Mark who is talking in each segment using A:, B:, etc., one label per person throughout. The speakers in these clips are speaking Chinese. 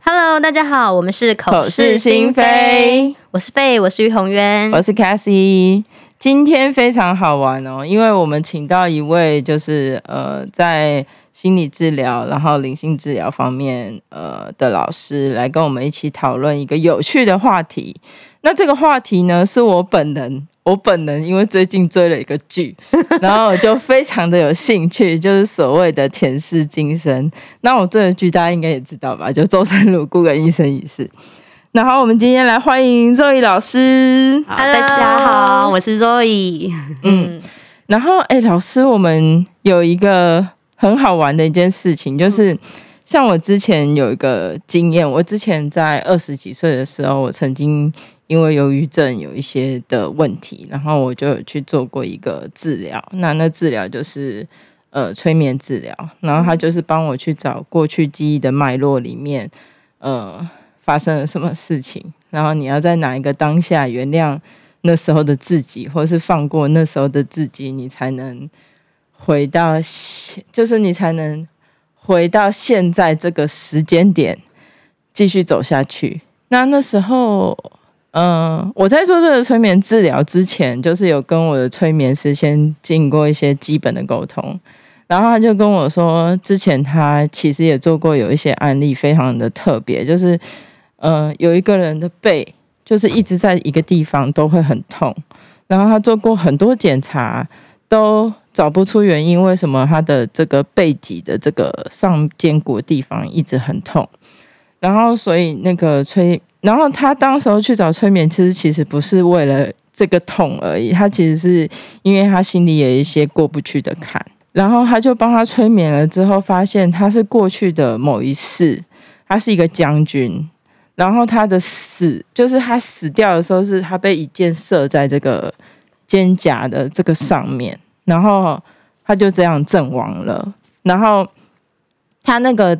A: Hello，大家好，我们是口是心非，我是费，我是于宏渊，
B: 我是 Cassie。今天非常好玩哦，因为我们请到一位就是呃在心理治疗，然后灵性治疗方面呃的老师来跟我们一起讨论一个有趣的话题。那这个话题呢，是我本人，我本人因为最近追了一个剧，然后我就非常的有兴趣，就是所谓的前世今生。那我追的剧大家应该也知道吧，就周生如故跟一生一世。然后我们今天来欢迎 Zoe 老师。
C: 好，大家好，我是 Zoe。
B: 嗯，然后哎，老师，我们有一个很好玩的一件事情，就是像我之前有一个经验，我之前在二十几岁的时候，我曾经。因为忧郁症有一些的问题，然后我就去做过一个治疗。那那治疗就是呃催眠治疗，然后他就是帮我去找过去记忆的脉络里面，呃发生了什么事情，然后你要在哪一个当下原谅那时候的自己，或是放过那时候的自己，你才能回到，就是你才能回到现在这个时间点继续走下去。那那时候。嗯，我在做这个催眠治疗之前，就是有跟我的催眠师先进过一些基本的沟通，然后他就跟我说，之前他其实也做过有一些案例，非常的特别，就是嗯，有一个人的背就是一直在一个地方都会很痛，然后他做过很多检查，都找不出原因，为什么他的这个背脊的这个上肩骨地方一直很痛，然后所以那个催。然后他当时候去找催眠，其实其实不是为了这个痛而已，他其实是因为他心里有一些过不去的坎，然后他就帮他催眠了之后，发现他是过去的某一世，他是一个将军，然后他的死就是他死掉的时候是他被一箭射在这个肩胛的这个上面，然后他就这样阵亡了，然后他那个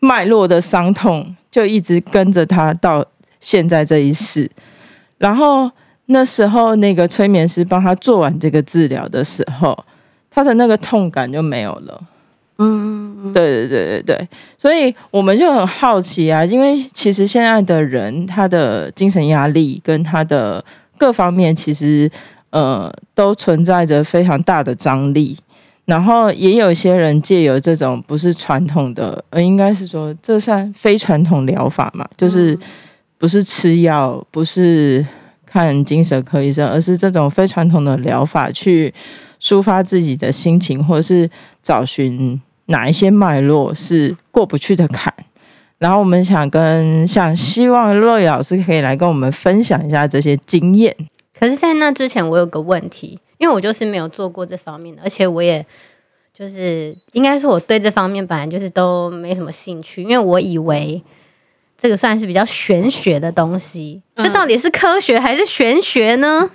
B: 脉络的伤痛。就一直跟着他到现在这一世，然后那时候那个催眠师帮他做完这个治疗的时候，他的那个痛感就没有了。嗯，对对对对对，所以我们就很好奇啊，因为其实现在的人他的精神压力跟他的各方面，其实呃都存在着非常大的张力。然后也有一些人借由这种不是传统的，呃，应该是说这算非传统疗法嘛，就是不是吃药，不是看精神科医生，而是这种非传统的疗法去抒发自己的心情，或者是找寻哪一些脉络是过不去的坎。然后我们想跟想希望 Zoe 老师可以来跟我们分享一下这些经验。
A: 可是，在那之前，我有个问题。因为我就是没有做过这方面的，而且我也就是应该是我对这方面本来就是都没什么兴趣，因为我以为这个算是比较玄学的东西，嗯、这到底是科学还是玄学呢？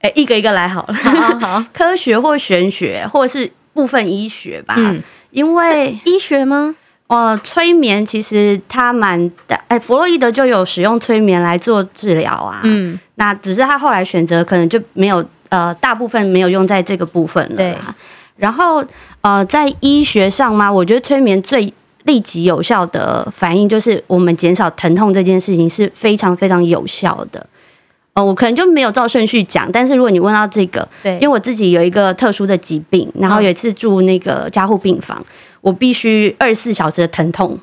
C: 哎、欸，一个一个来好了。
A: 好，好，
C: 科学或玄学，或者是部分医学吧。嗯，因为
A: 医学吗？
C: 呃，催眠其实它蛮大，哎、欸，弗洛伊德就有使用催眠来做治疗啊。嗯，那只是他后来选择可能就没有。呃，大部分没有用在这个部分了。对，然后呃，在医学上嘛，我觉得催眠最立即有效的反应就是我们减少疼痛这件事情是非常非常有效的。呃，我可能就没有照顺序讲，但是如果你问到这个，对，因为我自己有一个特殊的疾病，然后有一次住那个加护病房，我必须二十四小时的疼痛。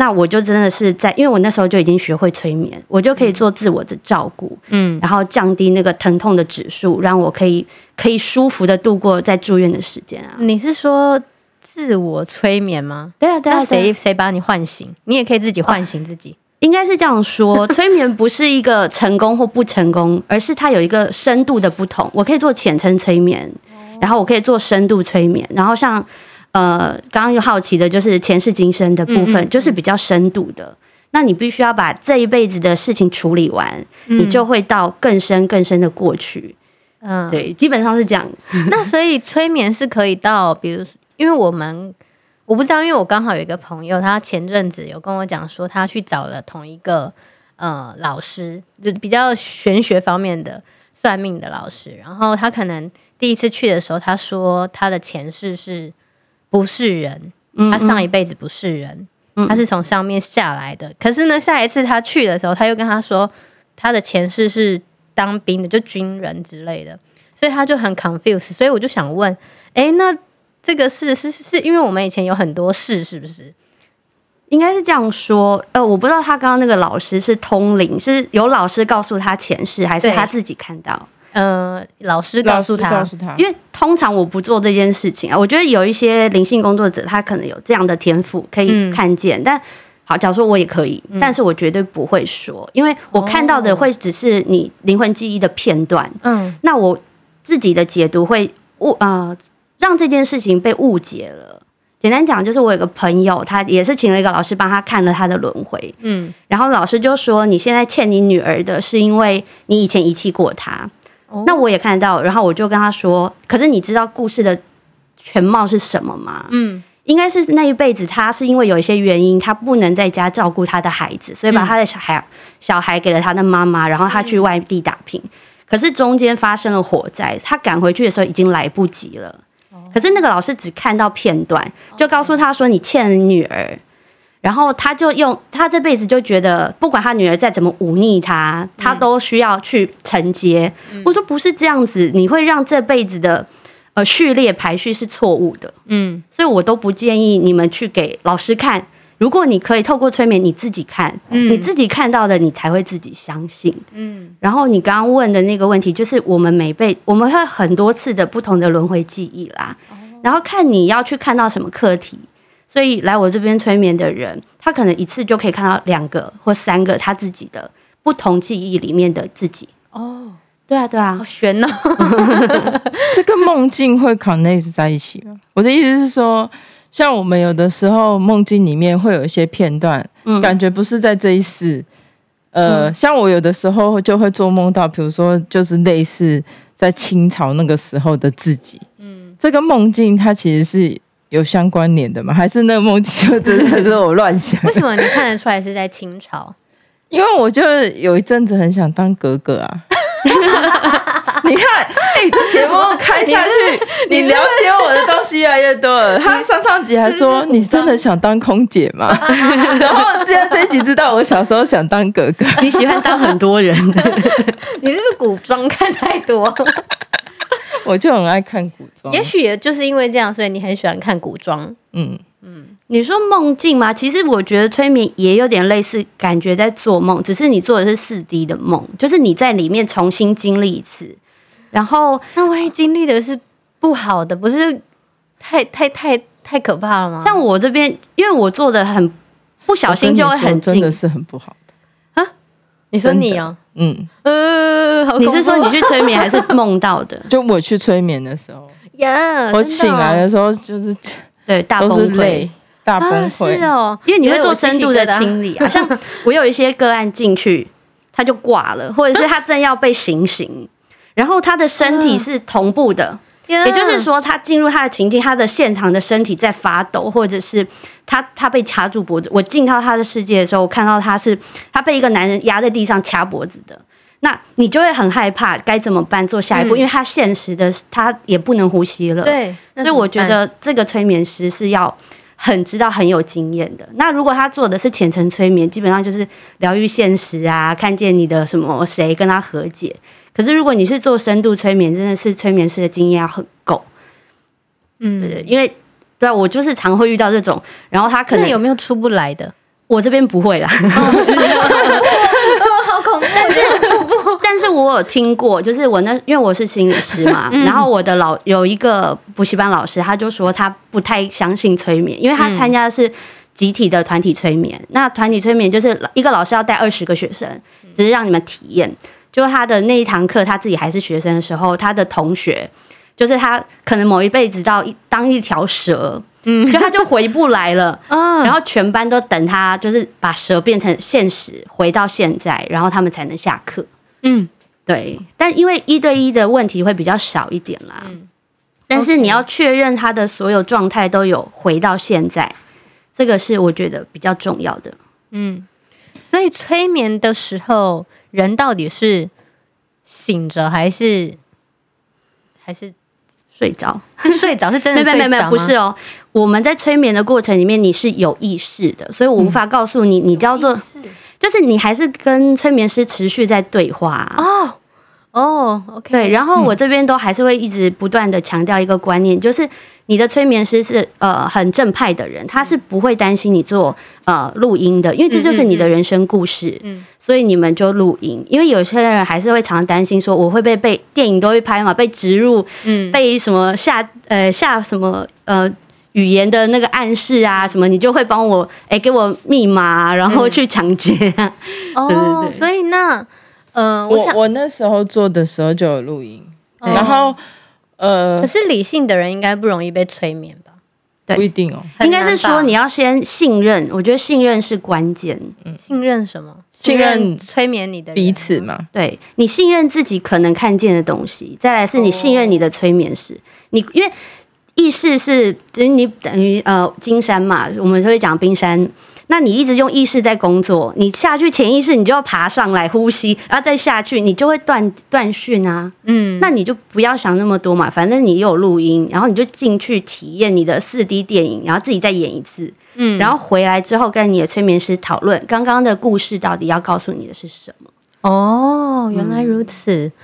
C: 那我就真的是在，因为我那时候就已经学会催眠，我就可以做自我的照顾，嗯，然后降低那个疼痛的指数，让我可以可以舒服的度过在住院的时间啊。
A: 你是说自我催眠吗？
C: 对啊，对啊。
A: 谁谁把你唤醒？你也可以自己唤醒自己。哦，
C: 应该是这样说，催眠不是一个成功或不成功，而是它有一个深度的不同。我可以做浅层催眠，然后我可以做深度催眠，然后像。呃，刚刚又好奇的就是前世今生的部分，嗯嗯，就是比较深度的。那你必须要把这一辈子的事情处理完，嗯，你就会到更深更深的过去。嗯，对，基本上是这样。
A: 那所以催眠是可以到，比如，因为我们我不知道，因为我刚好有一个朋友，他前阵子有跟我讲说，他去找了同一个呃老师，就比较玄学方面的算命的老师，然后他可能第一次去的时候，他说他的前世是不是人，他上一辈子不是人，他是从上面下来的。可是呢，下一次他去的时候，他又跟他说他的前世是当兵的，就军人之类的，所以他就很 confused。所以我就想问，哎，那这个事是是因为我们以前有很多事，是不是？
C: 应该是这样说，呃，我不知道他刚刚那个老师是通灵，是有老师告诉他前世，还是他自己看到？
A: 呃，老师告诉他，
B: 告诉他，
C: 因为通常我不做这件事情啊。我觉得有一些灵性工作者，他可能有这样的天赋，可以看见。嗯、但好，假如说我也可以，嗯、但是我绝对不会说，因为我看到的会只是你灵魂记忆的片段。嗯，那我自己的解读会误呃，让这件事情被误解了。简单讲，就是我有个朋友，他也是请了一个老师帮他看了他的轮回，嗯，然后老师就说，你现在欠你女儿的是因为你以前遗弃过她，哦、那我也看到，然后我就跟他说，可是你知道故事的全貌是什么吗？嗯，应该是那一辈子他是因为有一些原因，他不能在家照顾他的孩子，所以把他的小孩、嗯、小孩给了他的妈妈，然后他去外地打拼，嗯、可是中间发生了火灾，他赶回去的时候已经来不及了。可是那个老师只看到片段，就告诉他说，你欠女儿，然后他就用他这辈子就觉得不管他女儿再怎么忤逆他，他都需要去承接。我说不是这样子，你会让这辈子的呃序列排序是错误的。嗯，所以我都不建议你们去给老师看。如果你可以透过催眠，你自己看，嗯、你自己看到的，你才会自己相信。嗯，然后你刚刚问的那个问题，就是我们每辈我们会很多次的不同的轮回记忆啦，哦、然后看你要去看到什么课题，所以来我这边催眠的人，他可能一次就可以看到两个或三个他自己的不同记忆里面的自己。哦，对啊，对啊，
A: 好悬哦。
B: 这个梦境会 connect 在一起吗？我的意思是说。像我们有的时候梦境里面会有一些片段，嗯、感觉不是在这一世。呃，嗯、像我有的时候就会做梦到，比如说就是类似在清朝那个时候的自己。嗯，这个梦境它其实是有相关联的吗？还是那个梦境就真的是我乱想？
A: 为什么你看得出来是在清朝？
B: 因为我就有一阵子很想当格格啊。你看，哎、欸，这节目开下去，你，你了解我的东西越来越多了。他上上集还说，你真的想当空姐吗？然后现在这一集知道我小时候想当哥哥。
C: 你喜欢当很多人，
A: 你是不是古装看太多？
B: 我就很爱看古装。
A: 也许也就是因为这样，所以你很喜欢看古装。嗯。
C: 嗯，你说梦境吗？其实我觉得催眠也有点类似，感觉在做梦，只是你做的是四 D 的梦，就是你在里面重新经历一次。然后，
A: 那万一经历的是不好的，不是太太太太可怕了吗？
C: 像我这边，因为我做的很不小心就会很
B: 真的是很不好
A: 的啊。你说你啊？
B: 嗯
C: 呃，你是说你去催眠还是梦到的？
B: 就我去催眠的时候
A: 呀，
B: 我醒来的时候就是。
C: 对，大崩溃，
B: 大崩溃、
A: 啊。是哦，
C: 因为你会做深度的清理啊。像我有一些个案进去，他就挂了，或者是他正要被行刑，然后他的身体是同步的，也就是说，他进入他的情境，他的现场的身体在发抖，或者是他他被掐住脖子。我进到他的世界的时候，我看到他是他被一个男人压在地上掐脖子的。那你就会很害怕，该怎么办？做下一步，嗯、因为他现实的，他也不能呼吸了。
A: 对，
C: 所以我觉得这个催眠师是要很知道、很有经验的。那如果他做的是浅层催眠，基本上就是疗愈现实啊，看见你的什么谁跟他和解。可是如果你是做深度催眠，真的是催眠师的经验要很够。嗯，对，对，因为对啊，我就是常会遇到这种，然后他可能
A: 有没有出不来的？
C: 我这边不会啦。
A: 好恐怖！
C: 但是，但是我有听过，就是我那因为我是心理师嘛，然后我的老有一个补习班老师，他就说他不太相信催眠，因为他参加的是集体的团体催眠。那团体催眠就是一个老师要带二十个学生，只是让你们体验。就他的那一堂课，他自己还是学生的时候，他的同学就是他可能某一辈子到一当一条蛇。嗯，就他就回不来了，嗯，然后全班都等他，就是把蛇变成现实，回到现在，然后他们才能下课。嗯，对，但因为一对一的问题会比较少一点啦，嗯，但是你要确认他的所有状态都有回到现在，这个是我觉得比较重要的。
A: 嗯，所以催眠的时候，人到底是醒着还是还是
C: 睡着，
A: 睡着是真的睡着吗？
C: 没没没，不是哦。我们在催眠的过程里面，你是有意识的，所以我无法告诉你，你叫做，就是你还是跟催眠师持续在对话。
A: 哦。哦，OK，
C: 对，然后我这边都还是会一直不断的强调一个观念，就是你的催眠师是呃很正派的人，他是不会担心你做呃录音的，因为这就是你的人生故事，嗯，所以你们就录音，因为有些人还是会常常担心说我会被被电影都会拍嘛，被植入，嗯，被什么下呃下什么呃语言的那个暗示啊什么，你就会帮我哎给我密码，然后去抢劫，
A: 哦，对对对，所以那。
B: 嗯、呃，我我那时候做的时候就有录音，然后呃，
A: 可是理性的人应该不容易被催眠吧？
B: 不一定哦，
C: 应该是说你要先信任，我觉得信任是关键。
A: 嗯，信任什么？
B: 信任
A: 催眠你的
B: 彼此嘛？
C: 对，你信任自己可能看见的东西，再来是你信任你的催眠师。哦、你因为意识是，就是你等于呃金山嘛，我们就会讲冰山。那你一直用意识在工作，你下去潜意识，你就要爬上来呼吸，然后再下去，你就会断断讯啊。嗯，那你就不要想那么多嘛，反正你有录音，然后你就进去体验你的四 D 电影，然后自己再演一次。嗯，然后回来之后跟你的催眠师讨论刚刚的故事到底要告诉你的是什么。
A: 哦，原来如此。嗯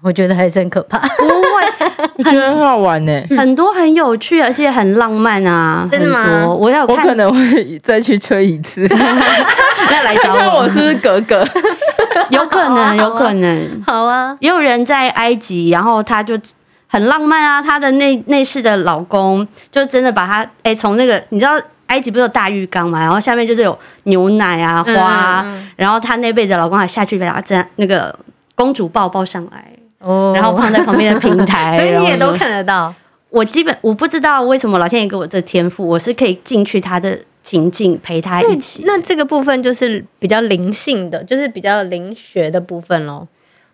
A: 我觉得还是很可怕，
C: 不会，
B: 我觉得很好玩呢，
C: 很多很有趣，而且很浪漫啊，
A: 真的吗？
C: 我要，
B: 我可能会再去吹一次，
C: 再来找我，
B: 是格格？
C: 有可能，有可能，
A: 好啊。
C: 也有人在埃及，然后他就很浪漫啊，她的内内室的老公就真的把她哎从那个你知道埃及不是有大浴缸嘛，然后下面就是有牛奶啊花，然后她那辈子老公还下去把她这那个公主抱抱上来。哦，然后放在旁边的平台，
A: 所以你也都看得到。
C: 我基本我不知道为什么老天爷给我这天赋，我是可以进去他的情境陪他一起。
A: 那这个部分就是比较灵性的，就是比较灵学的部分喽。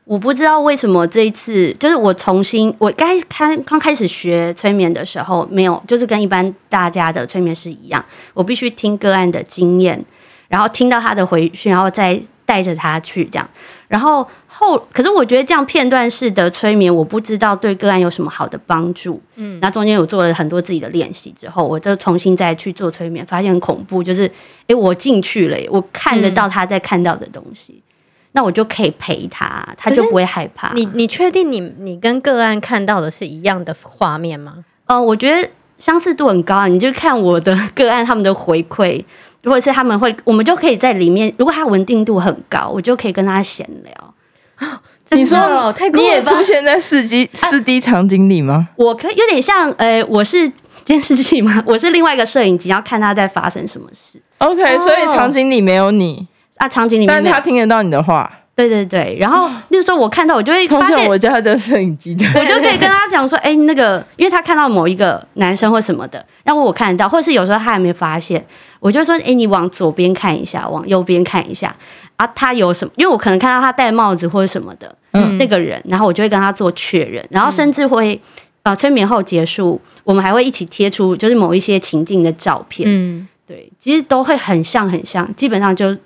C: 我不知道为什么这一次，就是我重新我该开刚开始学催眠的时候，没有就是跟一般大家的催眠师一样，我必须听个案的经验，然后听到他的回讯，然后再带着他去这样。然后后，可是我觉得这样片段式的催眠，我不知道对个案有什么好的帮助。嗯，那中间有做了很多自己的练习之后，我就重新再去做催眠，发现很恐怖，就是诶，我进去了，我看得到他在看到的东西，嗯、那我就可以陪他，他就不会害怕。
A: 你你确定你你跟个案看到的是一样的画面吗？
C: 呃，我觉得相似度很高，你就看我的 个案他们的回馈。如果是他们会，我们就可以在里面。如果他稳定度很高，我就可以跟他闲聊。
B: 你说你也出现在四 D 四 D 场景里吗？
C: 我可以有点像，呃，我是监视器吗？我是另外一个摄影机，要看他在发生什么事。
B: OK，所以场景里没有你
C: 啊，场景里面，
B: 但他听得到你的话。
C: 对对对，然后那时候我看到，我就会发现
B: 我家的摄影机的，
C: 我就可以跟他讲说，哎，那个，因为他看到某一个男生或什么的，然后我看得到，或是有时候他还没发现，我就说，哎，你往左边看一下，往右边看一下，啊，他有什么？因为我可能看到他戴帽子或者什么的，嗯，那个人，然后我就会跟他做确认，然后甚至会，呃，催眠后结束，我们还会一起贴出就是某一些情境的照片，嗯，对，其实都会很像很像，基本上就。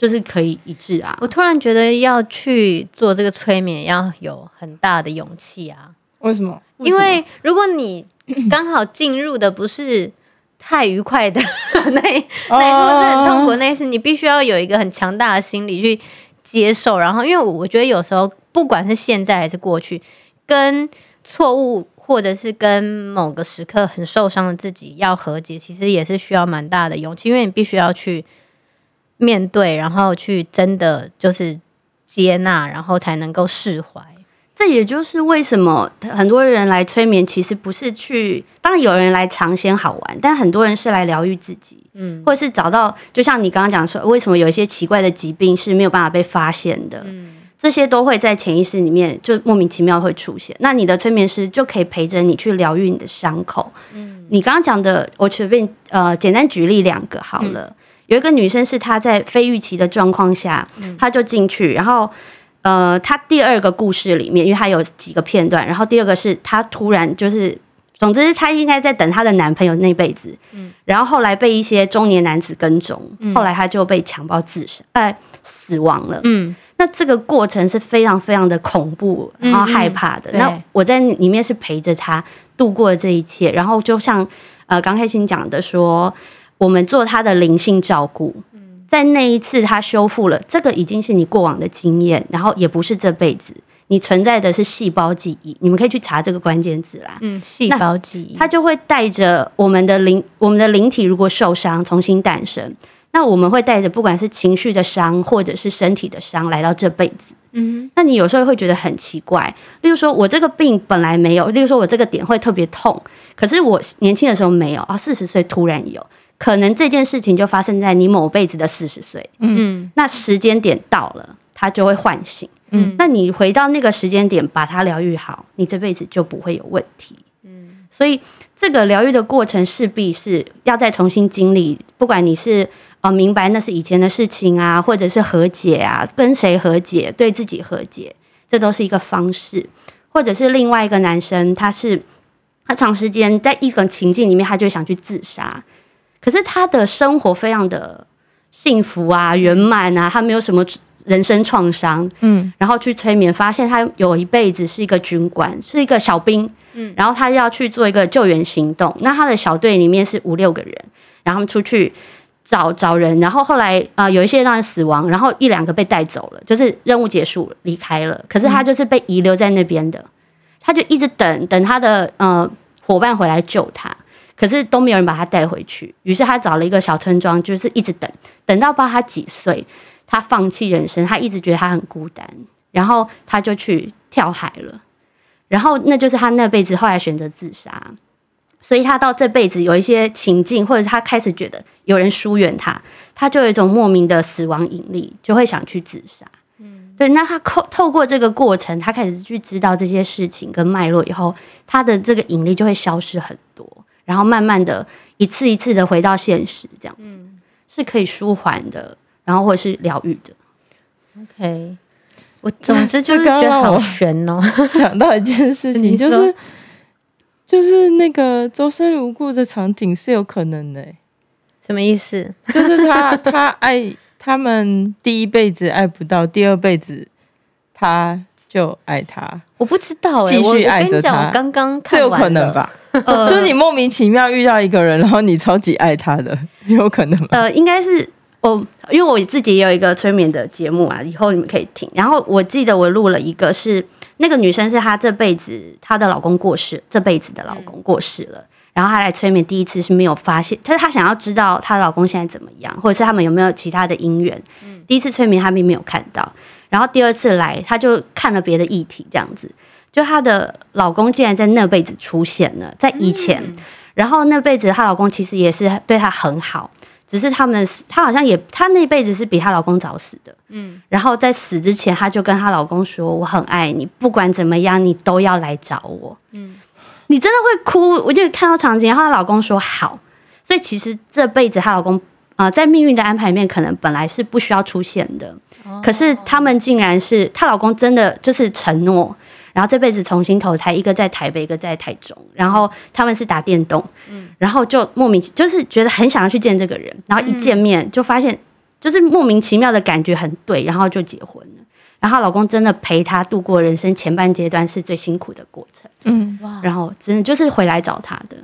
C: 就是可以一致啊！
A: 我突然觉得要去做这个催眠要有很大的勇气啊！
B: 为什么？
A: 因为如果你 刚好进入的不是太愉快的那 那一次，或是很痛苦那一次，你必须要有一个很强大的心理去接受。然后，因为我觉得有时候不管是现在还是过去，跟错误或者是跟某个时刻很受伤的自己要和解，其实也是需要蛮大的勇气，因为你必须要去。面对，然后去真的就是接纳，然后才能够释怀。
C: 这也就是为什么很多人来催眠，其实不是去，当然有人来尝鲜好玩，但很多人是来疗愈自己，嗯，或者是找到，就像你刚刚讲说，为什么有一些奇怪的疾病是没有办法被发现的，嗯，这些都会在潜意识里面就莫名其妙会出现。那你的催眠师就可以陪着你去疗愈你的伤口。嗯，你刚刚讲的，我随便呃简单举例两个好了。嗯有一个女生是她在非预期的状况下，她就进去，然后，呃，她第二个故事里面，因为她有几个片段，然后第二个是她突然就是，总之她应该在等她的男朋友那辈子，然后后来被一些中年男子跟踪，后来她就被强暴自杀，哎，死亡了。嗯，那这个过程是非常非常的恐怖，然后害怕的。嗯嗯，那我在里面是陪着她度过了这一切，然后就像呃刚开心讲的说，我们做他的灵性照顾。在那一次他修复了，这个已经是你过往的经验，然后也不是这辈子。你存在的是细胞记忆，你们可以去查这个关键字啦。
A: 嗯，细胞记忆，
C: 它就会带着我们的灵，我们的灵体如果受伤，重新诞生，那我们会带着不管是情绪的伤，或者是身体的伤来到这辈子。嗯，那你有时候会觉得很奇怪，例如说我这个病本来没有，例如说我这个点会特别痛，可是我年轻的时候没有啊，四十岁突然有，可能这件事情就发生在你某辈子的四十岁。嗯，那时间点到了，它就会唤醒。嗯，那你回到那个时间点，把它疗愈好，你这辈子就不会有问题。嗯，所以这个疗愈的过程势必是要再重新经历，不管你是呃明白那是以前的事情啊，或者是和解啊，跟谁和解，对自己和解，这都是一个方式。或者是另外一个男生，他是他长时间在一个情境里面，他就想去自杀，可是他的生活非常的幸福啊，圆满啊，他没有什么。人生创伤，嗯，然后去催眠，发现他有一辈子是一个军官，是一个小兵，嗯，然后他要去做一个救援行动，那他的小队里面是五六个人，然后他们出去找找人，然后后来啊、呃、有一些让人死亡，然后一两个被带走了，就是任务结束了，离开了，可是他就是被遗留在那边的，他就一直等等他的呃伙伴回来救他，可是都没有人把他带回去，于是他找了一个小村庄，就是一直等，等到不知道他几岁。他放弃人生，他一直觉得他很孤单，然后他就去跳海了，然后那就是他那辈子后来选择自杀，所以他到这辈子有一些情境，或者他开始觉得有人疏远他，他就有一种莫名的死亡引力，就会想去自杀。嗯，对，那他透透过这个过程，他开始去知道这些事情跟脉络以后，他的这个引力就会消失很多，然后慢慢的一次一次的回到现实，这样子，嗯，是可以舒缓的。然后或者是疗愈的
A: ，OK，我总之就是觉得好悬哦。
B: 想到一件事情，就是就是那个周身如故的场景是有可能的，
A: 什么意思？
B: 就是他 他爱他们第一辈子爱不到，第二辈子他就爱他。
A: 我不知道，
B: 继续爱着他。
A: 我刚刚
B: 这有可能吧？就是你莫名其妙遇到一个人，然后你超级爱他的，有可能吗？
C: 呃，应该是。我，因为我自己也有一个催眠的节目啊，以后你们可以听。然后我记得我录了一个是，是那个女生是她这辈子她的老公过世，这辈子的老公过世了，然后她来催眠第一次是没有发现，她她想要知道她老公现在怎么样，或者是他们有没有其他的姻缘。第一次催眠她并没有看到，然后第二次来她就看了别的议题，这样子，就她的老公竟然在那辈子出现了，在以前，然后那辈子她老公其实也是对她很好。只是他们，她好像也，她那辈子是比她老公早死的，嗯，然后在死之前，她就跟她老公说：“我很爱你，不管怎么样，你都要来找我。”嗯，你真的会哭，我就看到场景，然后她老公说好，所以其实这辈子她老公啊、呃，在命运的安排面，可能本来是不需要出现的，哦、可是他们竟然是她老公真的就是承诺。然后这辈子重新投胎，一个在台北，一个在台中。然后他们是打电动，嗯，然后就莫名就是觉得很想要去见这个人。然后一见面就发现，就是莫名其妙的感觉很对，然后就结婚了。然后老公真的陪她度过人生前半阶段是最辛苦的过程，嗯，哇，然后真的就是回来找她的。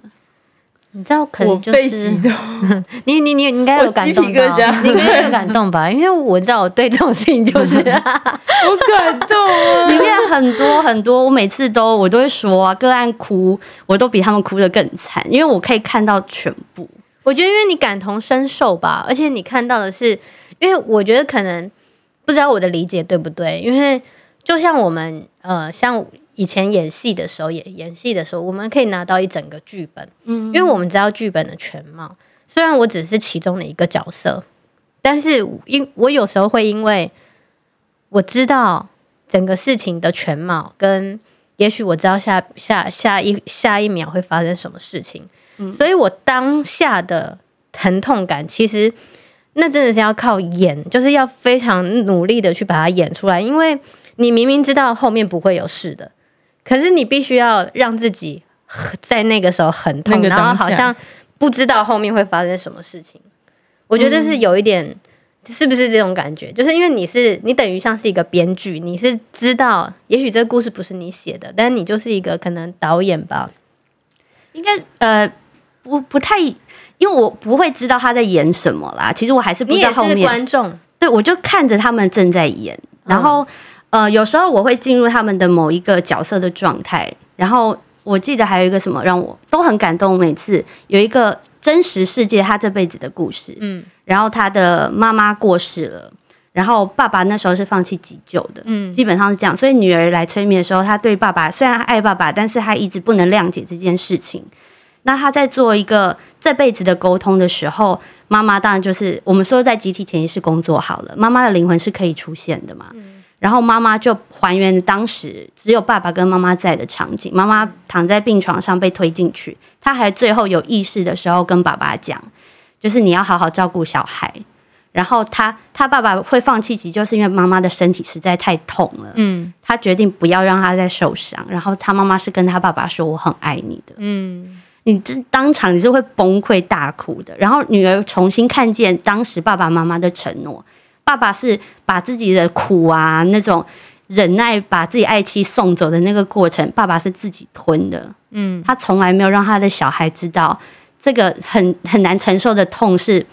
A: 你知道，可能就是 你你你应该有感动到，你应该有感 动吧？因为我知道我对这种事情就是 我
B: 感动啊，
C: 里面很多很多，我每次都我都会说啊，个案哭，我都比他们哭的更惨，因为我可以看到全部。
A: 我觉得因为你感同身受吧，而且你看到的是，因为我觉得可能不知道我的理解对不对，因为就像我们呃像。以前演戏的时候，演演戏的时候，我们可以拿到一整个剧本，嗯，因为我们知道剧本的全貌。虽然我只是其中的一个角色，但是因我有时候会因为我知道整个事情的全貌，跟也许我知道下下下一下一秒会发生什么事情，嗯，所以我当下的疼痛感，其实那真的是要靠演，就是要非常努力的去把它演出来，因为你明明知道后面不会有事的。可是你必须要让自己在那个时候很痛，然后好像不知道后面会发生什么事情。我觉得这是有一点是不是这种感觉？就是因为你是你等于像是一个编剧，你是知道，也许这个故事不是你写的，但是你就是一个可能导演吧。
C: 应该呃不不太，因为我不会知道他在演什么啦。其实我还是不知道后面。
A: 你也是观众，
C: 对，我就看着他们正在演，然后、嗯、呃有时候我会进入他们的某一个角色的状态。然后我记得还有一个什么让我都很感动，每次有一个真实世界他这辈子的故事，嗯，然后他的妈妈过世了。然后爸爸那时候是放弃急救的，嗯，基本上是这样。所以女儿来催眠的时候，她对爸爸虽然爱爸爸，但是她一直不能谅解这件事情。那她在做一个这辈子的沟通的时候，妈妈当然就是我们说在集体潜意识工作好了，妈妈的灵魂是可以出现的嘛。然后妈妈就还原当时只有爸爸跟妈妈在的场景，妈妈躺在病床上被推进去，她还最后有意识的时候跟爸爸讲，就是你要好好照顾小孩。然后他他爸爸会放弃急救，就是因为妈妈的身体实在太痛了。嗯，他决定不要让他再受伤。然后他妈妈是跟他爸爸说：“我很爱你的。”嗯，你这当场你是会崩溃大哭的。然后女儿重新看见当时爸爸妈妈的承诺，爸爸是把自己的苦啊那种忍耐，把自己爱妻送走的那个过程，爸爸是自己吞的。嗯，他从来没有让他的小孩知道这个很很难承受的痛是。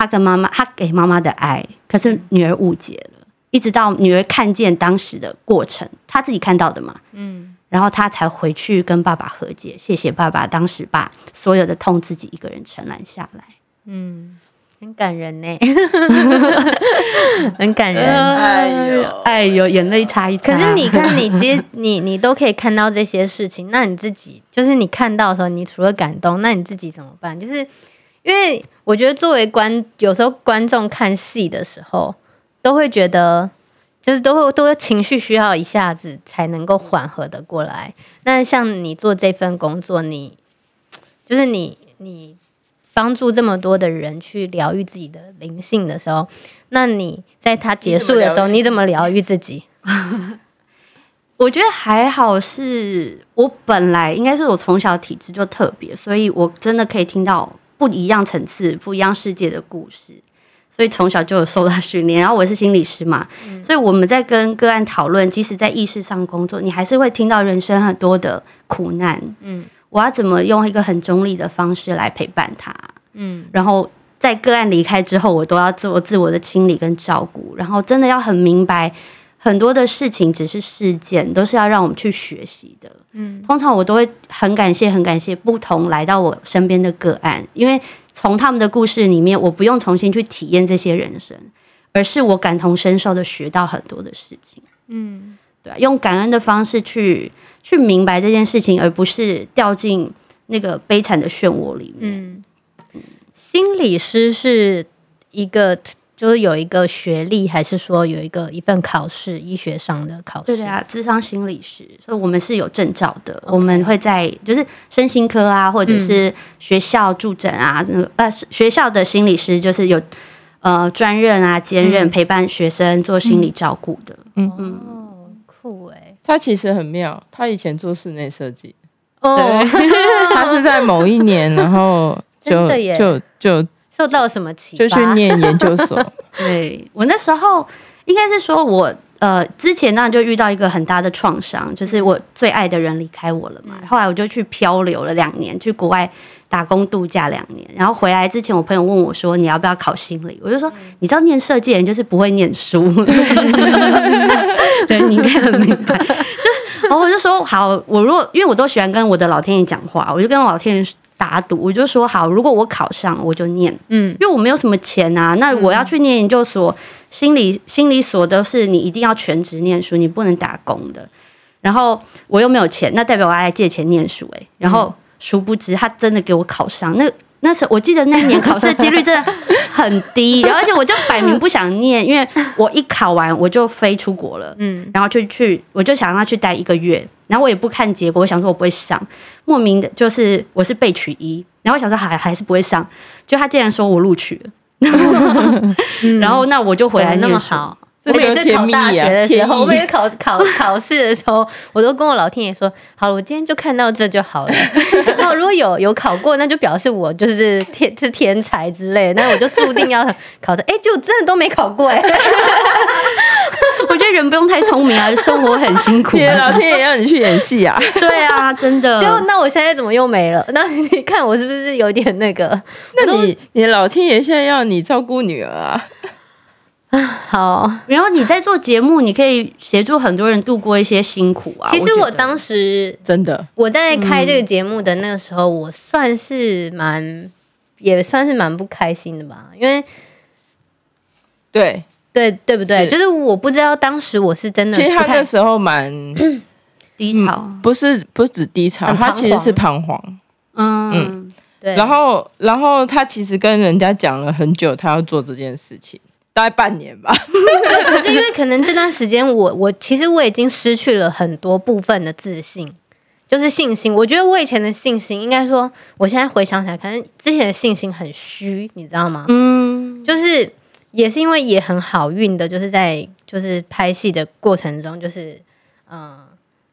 C: 他跟妈妈，他给妈妈的爱，可是女儿误解了，一直到女儿看见当时的过程，他自己看到的嘛，嗯，然后他才回去跟爸爸和解，谢谢爸爸当时把所有的痛自己一个人承揽下来，
A: 嗯，很感人呢，很感人，
C: 哎呦，哎呦，眼泪擦一擦。
A: 可是你看，你接 你你都可以看到这些事情，那你自己就是你看到的时候，你除了感动，那你自己怎么办？就是。因为我觉得，作为观，有时候观众看戏的时候，都会觉得，就是都会 都会情绪需要一下子才能够缓和的过来。那像你做这份工作，你就是你你帮助这么多的人去疗愈自己的灵性的时候，那你在他结束的时候，你怎么疗愈自己？
C: 我觉得还好，是我本来应该是我从小体质就特别，所以我真的可以听到。不一样层次、不一样世界的故事，所以从小就有受到训练。然后我是心理师嘛，嗯、所以我们在跟个案讨论，即使在意识上工作，你还是会听到人生很多的苦难。嗯，我要怎么用一个很中立的方式来陪伴他？嗯，然后在个案离开之后，我都要做自我的清理跟照顾。然后真的要很明白。很多的事情只是事件，都是要让我们去学习的。嗯，通常我都会很感谢、很感谢不同来到我身边的个案，因为从他们的故事里面，我不用重新去体验这些人生，而是我感同身受的学到很多的事情。嗯，对，用感恩的方式去去明白这件事情，而不是掉进那个悲惨的漩涡里面。嗯，
A: 心理师是一个。就是有一个学历，还是说有一个一份考试，医学上的考试？
C: 对啊，智商心理师，所以我们是有证照的。Okay. 我们会在就是身心科啊，或者是学校助诊啊，嗯、呃，学校的心理师就是有呃专任啊，兼任陪伴学生做心理照顾的。嗯嗯，
A: 哦，酷哎，
B: 他其实很妙，他以前做室内设计哦，他 是在某一年，然后就就就。
A: 受到什么启发？
B: 就去念研究所。
C: 对，我那时候应该是说，我呃之前那就遇到一个很大的创伤，就是我最爱的人离开我了嘛。嗯、后来我就去漂流了两年，去国外打工度假两年。然后回来之前，我朋友问我说：“你要不要考心理？”我就说：“嗯、你知道念设计人就是不会念书。”对，你应该很明白。就然后我就说：“好，我如果因为我都喜欢跟我的老天爷讲话，我就跟老天爷。”打赌，我就说好，如果我考上，我就念，嗯，因为我没有什么钱啊。那我要去念研究所，心理心理所都是你一定要全职念书，你不能打工的。然后我又没有钱，那代表我要来借钱念书哎、欸。然后殊不知他真的给我考上，那那时候我记得那一年考试的几率真的很低，然 后而且我就摆明不想念，因为我一考完我就飞出国了，嗯，然后就去，我就想让他去待一个月。然后我也不看结果，我想说我不会上，莫名的就是我是被取一，然后我想说还还是不会上，就他竟然说我录取了，然后那我就回来
A: 那么好，我每次考大学的时候，我每次考考考试的时候，我都跟我老天爷说：好了，我今天就看到这就好了。然后如果有有考过，那就表示我就是天是天才之类的，那我就注定要考上。哎，就真的都没考过哎。
C: 我觉得人不用太聪明啊，生活很辛苦。
B: 老天爷让你去演戏啊？
C: 对啊，真的。
A: 就那我现在怎么又没了？那你看我是不是有点那个？
B: 那你你老天爷现在要你照顾女儿啊？
A: 啊，好。
C: 然后你在做节目，你可以协助很多人度过一些辛苦啊。
A: 其实我当时
B: 真的，
A: 我在开这个节目的那个时候，我算是蛮，也算是蛮不开心的吧，因为
B: 对。
A: 对对不对？是就是我不知道当时我是真的。
B: 其实他那时候蛮
C: 低潮，
B: 不是不是指低潮，他其实是彷徨。
C: 嗯嗯，对。
B: 然后然后他其实跟人家讲了很久，他要做这件事情，大概半年吧。
A: 可是因为可能这段时间我我其实我已经失去了很多部分的自信，就是信心。我觉得我以前的信心，应该说，我现在回想起来，可能之前的信心很虚，你知道吗？嗯，就是。也是因为也很好运的，就是在就是拍戏的过程中，就是嗯，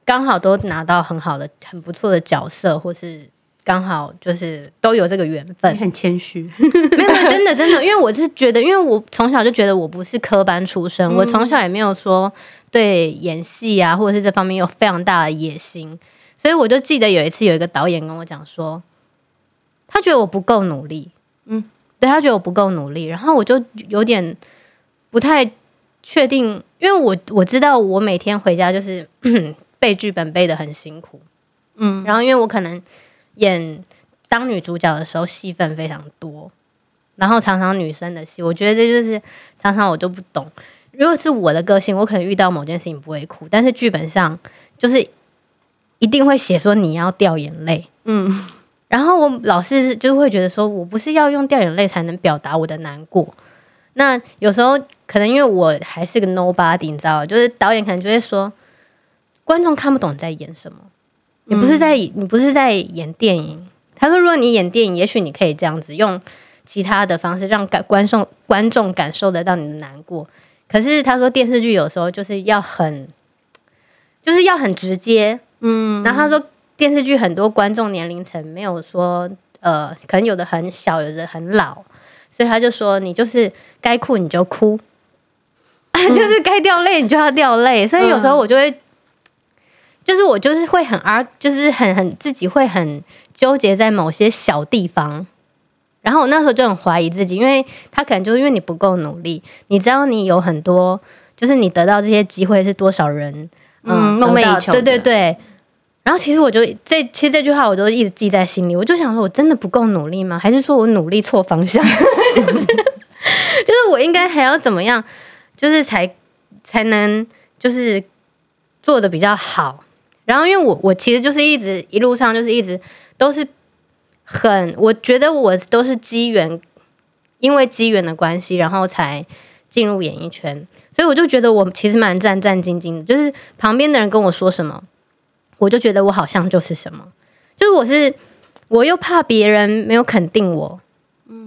A: 刚好都拿到很好的、很不错的角色，或是刚好就是都有这个缘分。
C: 很谦虚，
A: 没有没有，真的真的，因为我是觉得，因为我从小就觉得我不是科班出身，嗯、我从小也没有说对演戏啊或者是这方面有非常大的野心，所以我就记得有一次有一个导演跟我讲说，他觉得我不够努力，嗯。对，他觉得我不够努力，然后我就有点不太确定，因为我我知道我每天回家就是 背剧本背的很辛苦，嗯，然后因为我可能演当女主角的时候戏份非常多，然后常常女生的戏，我觉得这就是常常我都不懂。如果是我的个性，我可能遇到某件事情不会哭，但是剧本上就是一定会写说你要掉眼泪，嗯。然后我老是就会觉得说，我不是要用掉眼泪才能表达我的难过。那有时候可能因为我还是个 nobody，你知道，就是导演可能就会说，观众看不懂你在演什么。你不是在你不是在演电影。他说，如果你演电影，也许你可以这样子用其他的方式让感观众观众感受得到你的难过。可是他说电视剧有时候就是要很，就是要很直接。嗯，然后他说。电视剧很多观众年龄层没有说，呃，可能有的很小，有的很老，所以他就说你就是该哭你就哭，嗯、就是该掉泪你就要掉泪。所以有时候我就会，嗯、就是我就是会很啊，就是很很自己会很纠结在某些小地方。然后我那时候就很怀疑自己，因为他可能就是因为你不够努力，你知道你有很多，就是你得到这些机会是多少人嗯梦寐以求，对对对。然后其实我就这其实这句话我都一直记在心里，我就想说，我真的不够努力吗？还是说我努力错方向？就是 就是我应该还要怎么样？就是才才能就是做的比较好。然后因为我我其实就是一直一路上就是一直都是很，我觉得我都是机缘，因为机缘的关系，然后才进入演艺圈。所以我就觉得我其实蛮战战兢兢的，就是旁边的人跟我说什么。我就觉得我好像就是什么，就是我是，我又怕别人没有肯定我，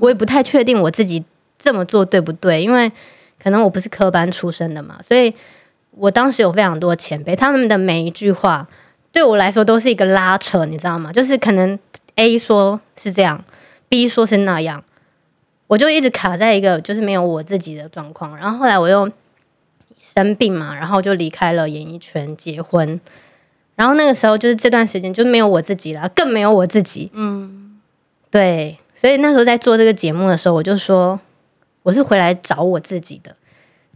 A: 我也不太确定我自己这么做对不对，因为可能我不是科班出身的嘛，所以我当时有非常多前辈，他们的每一句话对我来说都是一个拉扯，你知道吗？就是可能 A 说是这样，B 说是那样，我就一直卡在一个就是没有我自己的状况，然后后来我又生病嘛，然后就离开了演艺圈，结婚。然后那个时候就是这段时间就没有我自己了，更没有我自己。嗯，对，所以那时候在做这个节目的时候，我就说我是回来找我自己的，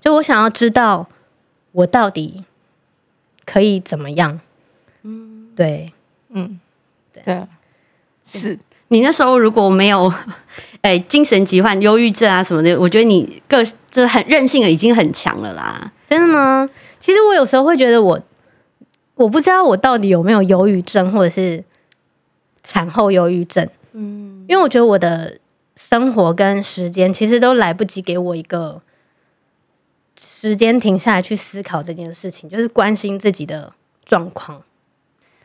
A: 就我想要知道我到底可以怎么样。嗯，对，嗯，对，
B: 对，是
C: 你那时候如果没有 哎精神疾患、忧郁症啊什么的，我觉得你个就是很任性的，已经很强了啦。
A: 真的吗？其实我有时候会觉得我。我不知道我到底有没有忧郁症，或者是产后忧郁症。嗯，因为我觉得我的生活跟时间其实都来不及给我一个时间停下来去思考这件事情，就是关心自己的状况。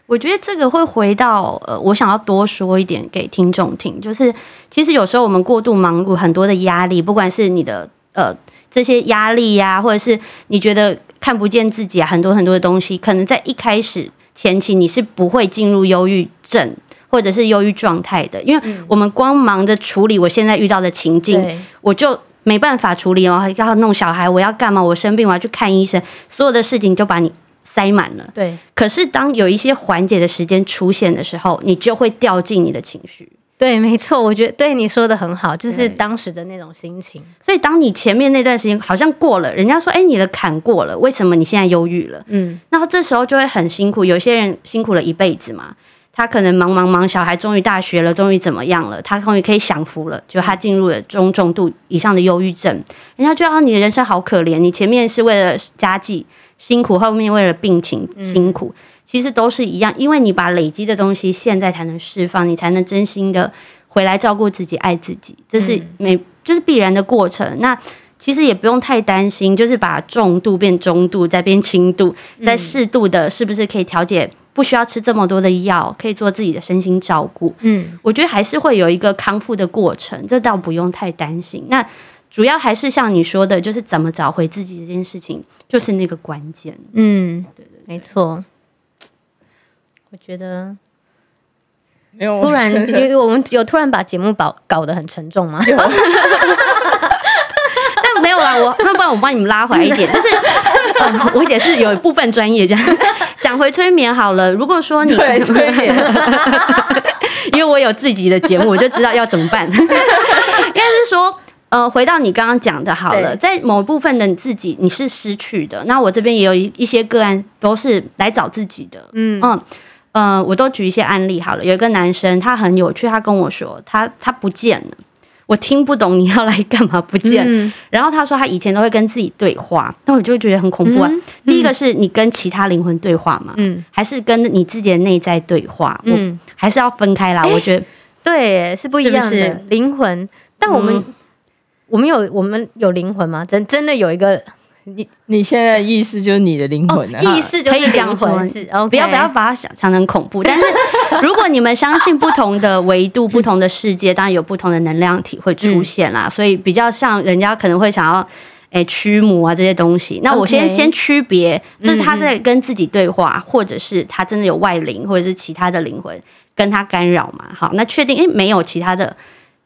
C: 我觉得这个会回到呃，我想要多说一点给听众听，就是其实有时候我们过度忙碌，很多的压力，不管是你的呃这些压力呀、啊，或者是你觉得看不见自己啊，很多很多的东西，可能在一开始前期你是不会进入忧郁症或者是忧郁状态的，因为我们光忙着处理我现在遇到的情境，我就没办法处理哦，要弄小孩，我要干嘛？我生病，我要去看医生，所有的事情就把你塞满了。
A: 对，
C: 可是当有一些缓解的时间出现的时候，你就会掉进你的情绪。
A: 对，没错，我觉得对你说的很好，就是当时的那种心情。
C: 所以，当你前面那段时间好像过了，人家说：“哎，你的坎过了，为什么你现在忧郁了？”嗯，然后这时候就会很辛苦。有些人辛苦了一辈子嘛，他可能忙忙忙，小孩终于大学了，终于怎么样了？他终于可以享福了，就他进入了中重度以上的忧郁症。人家觉得啊，你的人生好可怜，你前面是为了家计辛苦，后面为了病情辛苦。嗯其实都是一样，因为你把累积的东西现在才能释放，你才能真心的回来照顾自己、爱自己，这是每就是必然的过程。那其实也不用太担心，就是把重度变中度，再变轻度，再适度的，是不是可以调节？不需要吃这么多的药，可以做自己的身心照顾。嗯，我觉得还是会有一个康复的过程，这倒不用太担心。那主要还是像你说的，就是怎么找回自己这件事情，就是那个关键。
A: 嗯，对对，没错。我觉得没有突然，因为我们有突然把节目搞搞得很沉重吗？
C: 但没有啦，我那不然我帮你们拉回来一点，就是、呃、我也是有一部分专业这样讲回催眠好了。如果说你
B: 对 催眠，
C: 因为我有自己的节目，我就知道要怎么办。应该是说，呃，回到你刚刚讲的，好了，在某部分的你自己你是失去的，那我这边也有一一些个案都是来找自己的，嗯嗯。呃，我都举一些案例好了。有一个男生，他很有趣，他跟我说，他他不见了，我听不懂你要来干嘛不见。嗯、然后他说他以前都会跟自己对话，那我就觉得很恐怖啊。嗯、第一个是你跟其他灵魂对话嘛，嗯，还是跟你自己的内在对话？嗯，还是要分开啦。欸、我觉得
A: 对，是不一样的灵魂。但我们、嗯、我们有我们有灵魂吗？真真的有一个。
B: 你你现在意思就是你的灵魂啊，
A: 意思就可以讲魂，是不要
C: 不要把它想想成恐怖。但是 如果你们相信不同的维度、不同的世界，当然有不同的能量体会出现啦。所以比较像人家可能会想要哎驱魔啊这些东西。那我先先区别，就是他在跟自己对话，或者是他真的有外灵，或者是其他的灵魂跟他干扰嘛？好，那确定哎没有其他的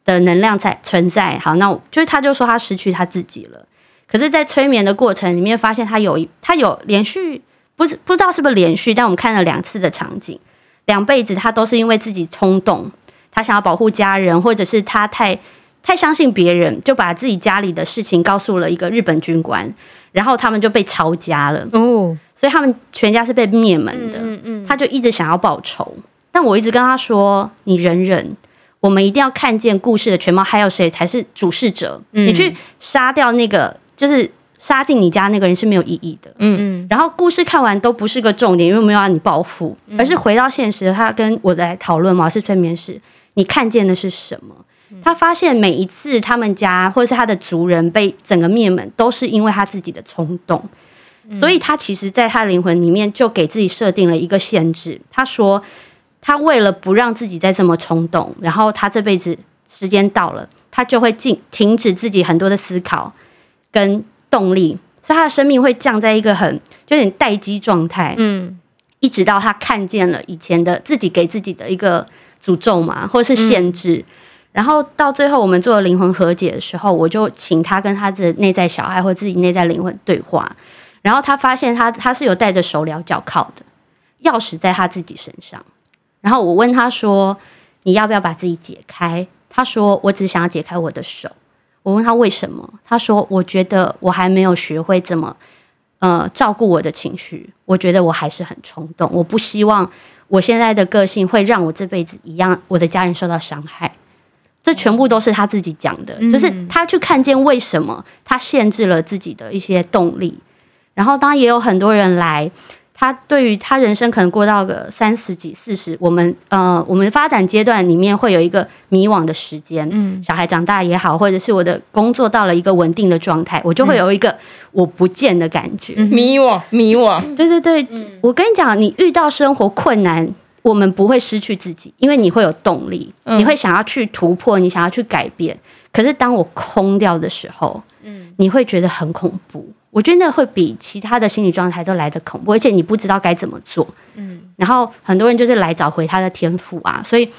C: 的能量在存在。好，那就是他就说他失去他自己了。可是，在催眠的过程里面，发现他有一，他有连续，不是不知道是不是连续，但我们看了两次的场景，两辈子他都是因为自己冲动，他想要保护家人，或者是他太太相信别人，就把自己家里的事情告诉了一个日本军官，然后他们就被抄家了哦，所以他们全家是被灭门的，嗯嗯，他就一直想要报仇，但我一直跟他说，你忍忍。我们一定要看见故事的全貌，还有谁才是主事者？你去杀掉那个。就是杀进你家那个人是没有意义的，嗯嗯。然后故事看完都不是个重点，因为没有让你报复，而是回到现实。他跟我在讨论嘛，是催眠师，你看见的是什么？他发现每一次他们家或者是他的族人被整个灭门，都是因为他自己的冲动。所以他其实在他灵魂里面就给自己设定了一个限制。他说，他为了不让自己再这么冲动，然后他这辈子时间到了，他就会静停止自己很多的思考。跟动力，所以他的生命会降在一个很就有点待机状态，嗯，一直到他看见了以前的自己给自己的一个诅咒嘛，或者是限制，嗯、然后到最后我们做了灵魂和解的时候，我就请他跟他的内在小孩或自己内在灵魂对话，然后他发现他他是有带着手镣脚铐的钥匙在他自己身上，然后我问他说，你要不要把自己解开？他说，我只想要解开我的手。我问他为什么，他说：“我觉得我还没有学会怎么，呃，照顾我的情绪。我觉得我还是很冲动。我不希望我现在的个性会让我这辈子一样，我的家人受到伤害。这全部都是他自己讲的，就是他去看见为什么他限制了自己的一些动力。然后当然也有很多人来。”他对于他人生可能过到个三十几、四十，我们呃，我们发展阶段里面会有一个迷惘的时间。嗯，小孩长大也好，或者是我的工作到了一个稳定的状态，我就会有一个我不见的感觉，
B: 嗯、迷惘，迷惘。
C: 对对对，嗯、我跟你讲，你遇到生活困难，我们不会失去自己，因为你会有动力，你会想要去突破，你想要去改变。可是当我空掉的时候，嗯，你会觉得很恐怖。我觉得那会比其他的心理状态都来得恐怖，而且你不知道该怎么做。嗯，然后很多人就是来找回他的天赋啊，所以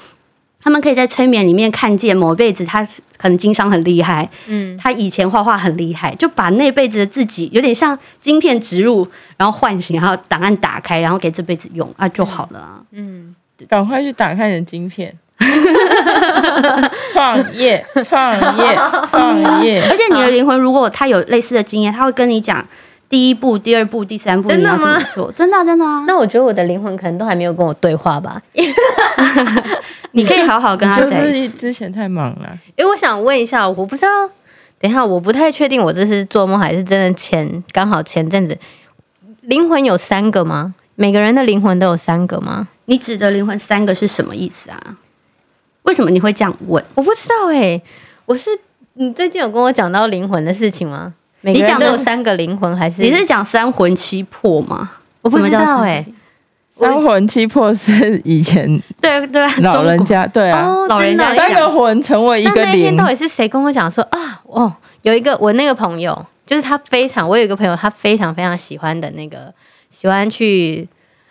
C: 他们可以在催眠里面看见某一辈子他可能经商很厉害，嗯，他以前画画很厉害，就把那辈子的自己有点像晶片植入，然后唤醒，然后档案打开，然后给这辈子用啊就好了啊。
B: 嗯，赶快去打开你的晶片。创业，创业，创业！
C: 而且你的灵魂，如果他有类似的经验，他会跟你讲第一步、第二步、第三步，
A: 真的吗？
C: 真的，真的啊！
A: 那我觉得我的灵魂可能都还没有跟我对话吧。
C: 你可以好好跟他在一起。
B: 之前太忙了。
A: 因为我想问一下，我不知道，等一下，我不太确定，我这是做梦还是真的前刚好前阵子，灵魂有三个吗？每个人的灵魂都有三个吗？
C: 你指的灵魂三个是什么意思啊？为什么你会这样问？
A: 我不知道哎、欸，我是你最近有跟我讲到灵魂的事情吗？你讲的有三个灵魂还是？
C: 你是讲三魂七魄吗？
A: 我不知道哎、欸，
B: 三魂七魄是以前
C: 对对
B: 老人家对啊，
A: 哦、
C: 老人家
A: 三
B: 个魂成为一个灵。那
A: 天到底是谁跟我讲说啊？哦，有一个我那个朋友，就是他非常，我有一个朋友，他非常非常喜欢的那个，喜欢去。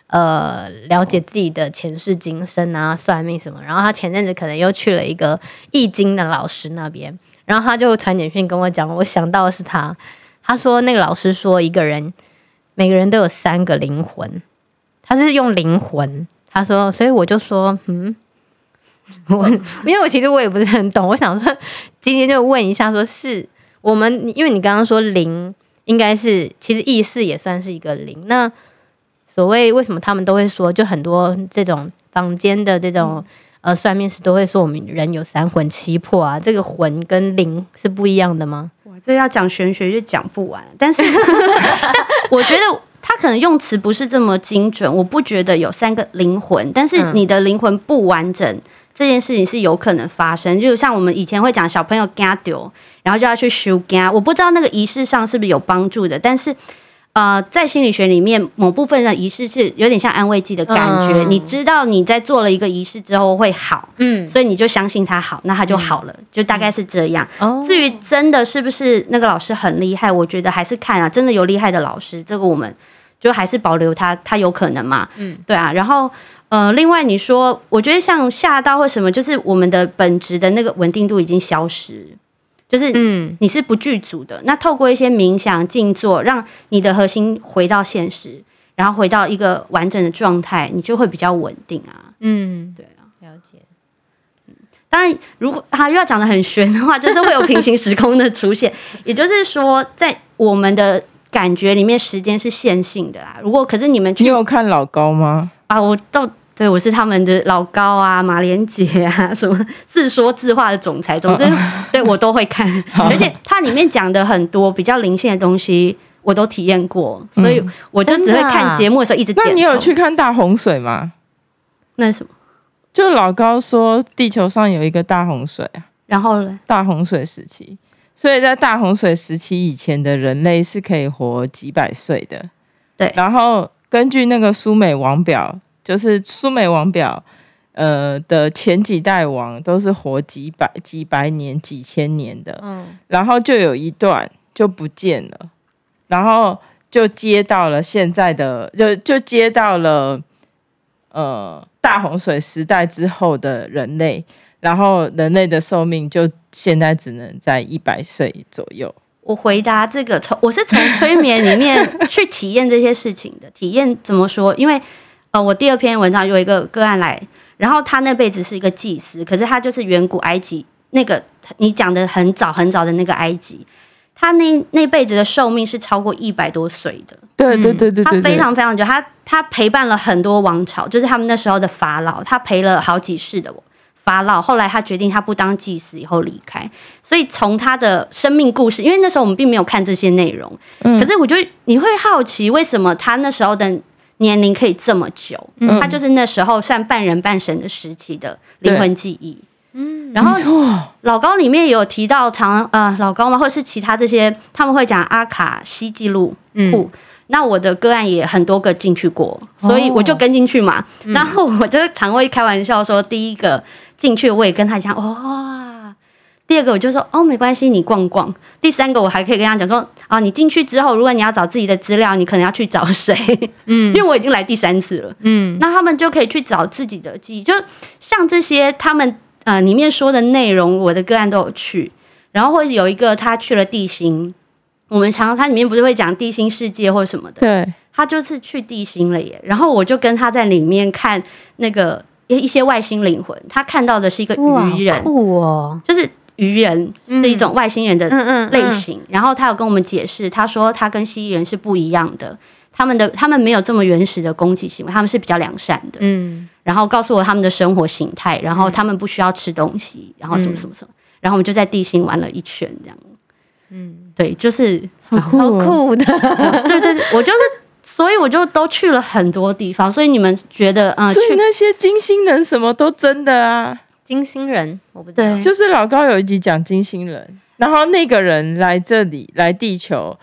A: 呃，了解自己的前世今生啊，算命什么。然后他前阵子可能又去了一个易经的老师那边，然后他就传简讯跟我讲，我想到的是他。他说那个老师说，一个人每个人都有三个灵魂，他是用灵魂。他说，所以我就说，嗯，我 因为我其实我也不是很懂，我想说今天就问一下，说是我们，因为你刚刚说灵应该是其实意识也算是一个灵，那。所谓为什么他们都会说，就很多这种坊间的这种呃算命师都会说，我们人有三魂七魄啊，这个魂跟灵是不一样的吗？
C: 哇，这要讲玄学就讲不完。但是 我觉得他可能用词不是这么精准。我不觉得有三个灵魂，但是你的灵魂不完整，嗯、这件事情是有可能发生。就像我们以前会讲小朋友惊丢，然后就要去收惊。我不知道那个仪式上是不是有帮助的，但是。呃，在心理学里面，某部分的仪式是有点像安慰剂的感觉。嗯、你知道你在做了一个仪式之后会好，嗯，所以你就相信他好，那他就好了，嗯、就大概是这样。哦、至于真的是不是那个老师很厉害，我觉得还是看啊，真的有厉害的老师，这个我们就还是保留他，他有可能嘛，嗯，对啊。然后呃，另外你说，我觉得像吓到或什么，就是我们的本质的那个稳定度已经消失。就是，嗯，你是不具足的。嗯、那透过一些冥想、静坐，让你的核心回到现实，然后回到一个完整的状态，你就会比较稳定啊。嗯，对啊，了解。嗯，当然，如果他又要讲的很玄的话，就是会有平行时空的出现。也就是说，在我们的感觉里面，时间是线性的啊。如果可是你们，
B: 你有看老高吗？
C: 啊，我到。对，我是他们的老高啊，马连杰啊，什么自说自话的总裁，总之，对我都会看。而且它里面讲的很多比较灵性的东西，我都体验过，所以我就只会看节目的时候一直点。
B: 那你有去看大洪水吗？
C: 那是什么？
B: 就老高说地球上有一个大洪水啊，
C: 然后呢？
B: 大洪水时期，所以在大洪水时期以前的人类是可以活几百岁的。
C: 对，
B: 然后根据那个苏美王表。就是苏美王表，呃的前几代王都是活几百、几百年、几千年的，嗯，然后就有一段就不见了，然后就接到了现在的，就就接到了，呃，大洪水时代之后的人类，然后人类的寿命就现在只能在一百岁左右。
C: 我回答这个，从我是从催眠里面去体验这些事情的，体验怎么说？因为。呃，我第二篇文章有一个个案来，然后他那辈子是一个祭司，可是他就是远古埃及那个你讲的很早很早的那个埃及，他那那辈子的寿命是超过一百多岁的。
B: 对对对对，
C: 他非常非常久，他他陪伴了很多王朝，就是他们那时候的法老，他陪了好几世的法老。后来他决定他不当祭司，以后离开。所以从他的生命故事，因为那时候我们并没有看这些内容，嗯，可是我觉得你会好奇为什么他那时候的。年龄可以这么久，嗯，他就是那时候算半人半神的时期的灵魂记忆，嗯，然后老高里面有提到长呃老高吗？或者是其他这些他们会讲阿卡西记录库，嗯，那我的个案也很多个进去过，所以我就跟进去嘛，哦，然后我就常会开玩笑说，第一个进去我也跟他讲，哇，第二个我就说哦，没关系，你逛逛。第三个我还可以跟他讲说啊，你进去之后，如果你要找自己的资料，你可能要去找谁？嗯，因为我已经来第三次了。嗯，那他们就可以去找自己的记忆，就像这些他们呃里面说的内容，我的个案都有去。然后或者有一个他去了地心，我们常常他里面不是会讲地心世界或什么的？
B: 对，
C: 他就是去地心了耶。然后我就跟他在里面看那个一一些外星灵魂，他看到的是一个鱼人，
A: 酷哦，
C: 就是。鱼人是一种外星人的类型，然后他有跟我们解释，他说他跟蜥蜴人是不一样的，他们的他们没有这么原始的攻击行为，他们是比较良善的，嗯，然后告诉我他们的生活形态，然后他们不需要吃东西，然后什么什么什么，然后我们就在地心玩了一圈，这样，嗯，对，就是
B: 好酷
A: 好酷的，
C: 对对对，我就是，所以我就都去了很多地方，所以你们觉得，嗯，
B: 所以那些金星人什么都真的啊。
A: 金星人，我不知道，
B: 就是老高有一集讲金星人，然后那个人来这里来地球，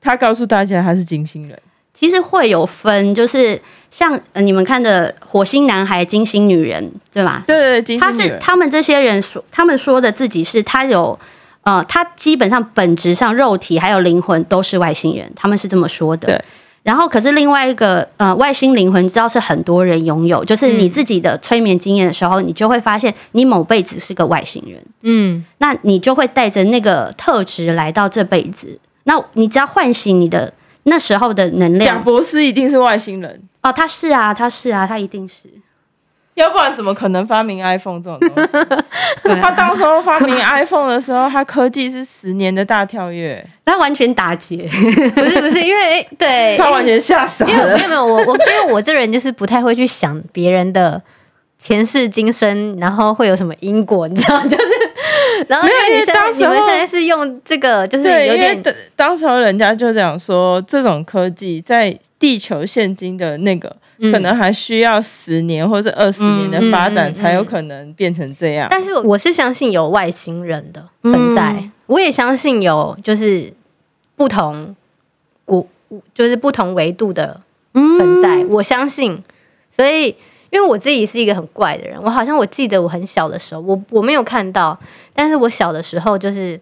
B: 他告诉大家他是金星人。
C: 其实会有分，就是像你们看的火星男孩、金星女人，对吧？
B: 对对对，金星女人。
C: 他是他们这些人说，他们说的自己是他有呃，他基本上本质上肉体还有灵魂都是外星人，他们是这么说的。对。然后，可是另外一个呃，外星灵魂，知道是很多人拥有，就是你自己的催眠经验的时候，嗯、你就会发现你某辈子是个外星人，嗯，那你就会带着那个特质来到这辈子。那你只要唤醒你的那时候的能量，
B: 贾博士一定是外星人
C: 哦，他是啊，他是啊，他一定是。
B: 要不然怎么可能发明 iPhone 这种东西？他当时候发明 iPhone 的时候，他科技是十年的大跳跃，
C: 他完全打劫，
A: 不是不是，因为对
B: 他完全吓傻了。
A: 因为没有我我因为我这人就是不太会去想别人的前世今生，然后会有什么因果，你知道？就是 然后因为当时你们现在是用这个，就是有点
B: 当时候人家就讲说，这种科技在地球现今的那个。可能还需要十年或者二十年的发展，才有可能变成这样。
A: 但是我是相信有外星人的存在，嗯、我也相信有就是不同古就是不同维度的存在。嗯、我相信，所以因为我自己是一个很怪的人，我好像我记得我很小的时候，我我没有看到，但是我小的时候就是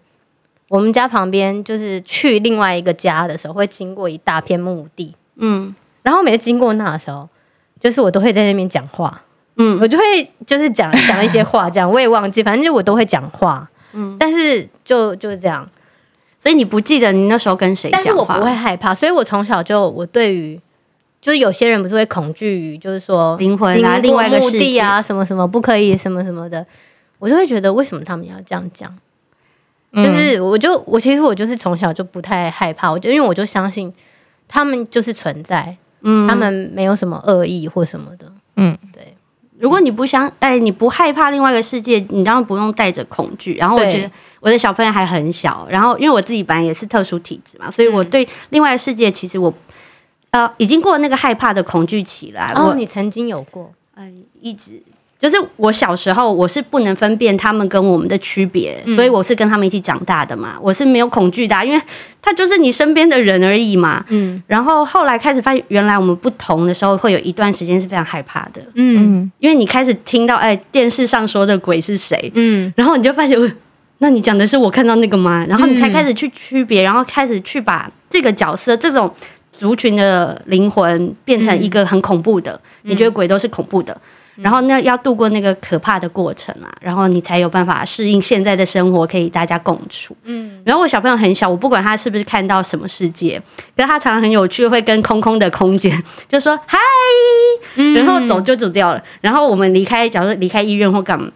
A: 我们家旁边就是去另外一个家的时候，会经过一大片墓地，嗯。然后每次经过那的时候，就是我都会在那边讲话，嗯，我就会就是讲讲一些话，这样我也忘记，反正就我都会讲话，嗯，但是就就是这样，
C: 所以你不记得你那时候跟谁讲话？
A: 但是我不会害怕，所以我从小就我对于就是有些人不是会恐惧于就是说
C: 灵魂啊，另外一个
A: 目的啊，什么什么不可以什么什么的，我就会觉得为什么他们要这样讲？嗯、就是我就我其实我就是从小就不太害怕，我就因为我就相信他们就是存在。嗯，他们没有什么恶意或什么的。嗯，对。
C: 如果你不想，哎，你不害怕另外一个世界，你当然不用带着恐惧。然后我觉得我的小朋友还很小，然后因为我自己本来也是特殊体质嘛，所以我对另外的世界其实我呃已经过了那个害怕的恐惧期了。
A: 哦，你曾经有过？
C: 嗯，一直。就是我小时候，我是不能分辨他们跟我们的区别，嗯、所以我是跟他们一起长大的嘛。我是没有恐惧的、啊，因为他就是你身边的人而已嘛。嗯。然后后来开始发现，原来我们不同的时候，会有一段时间是非常害怕的。嗯。因为你开始听到，哎，电视上说的鬼是谁？嗯。然后你就发现，那你讲的是我看到那个吗？然后你才开始去区别，然后开始去把这个角色、这种族群的灵魂变成一个很恐怖的。嗯、你觉得鬼都是恐怖的？然后那要度过那个可怕的过程啊，然后你才有办法适应现在的生活，可以大家共处。嗯，然后我小朋友很小，我不管他是不是看到什么世界，可是他常常很有趣，会跟空空的空间就说嗨，然后走就走掉了。然后我们离开，假如离开医院或干嘛。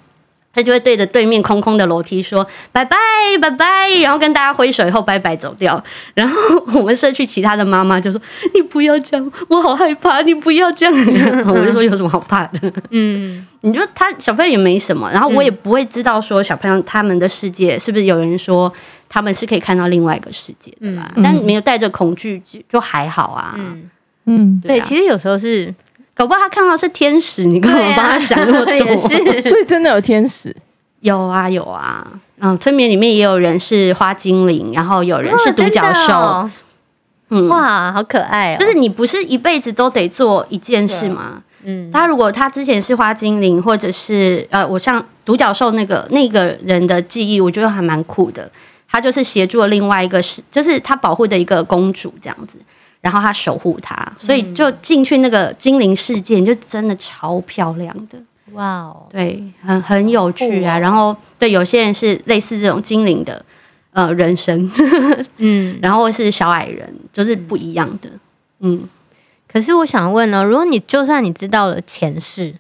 C: 他就会对着对面空空的楼梯说拜拜拜拜，然后跟大家挥手以后拜拜走掉。然后我们社区其他的妈妈就说：“你不要这样，我好害怕，你不要这样。”我就说：“有什么好怕的？”嗯，你就他小朋友也没什么，然后我也不会知道说小朋友他们的世界是不是有人说他们是可以看到另外一个世界的吧？但没有带着恐惧就就还好啊。嗯
A: 嗯，对，其实有时候是。
C: 搞不好他看到是天使，你干嘛帮他想那么多？
A: 也是，
B: 所以真的有天使？
C: 有啊有啊，嗯，催眠里面也有人是花精灵，然后有人是独角兽，哦哦、
A: 嗯，哇，好可爱哦！
C: 就是你不是一辈子都得做一件事吗？嗯，他如果他之前是花精灵，或者是呃，我像独角兽那个那个人的记忆，我觉得还蛮酷的。他就是协助了另外一个是，就是他保护的一个公主这样子，然后他守护他，所以就进去那个精灵世界，就真的超漂亮的。
A: 哇哦，
C: 对，很很有趣啊。然后对，有些人是类似这种精灵的呃人生，嗯，然后是小矮人，就是不一样的。嗯，
A: 可是我想问呢，如果你就算你知道了前世，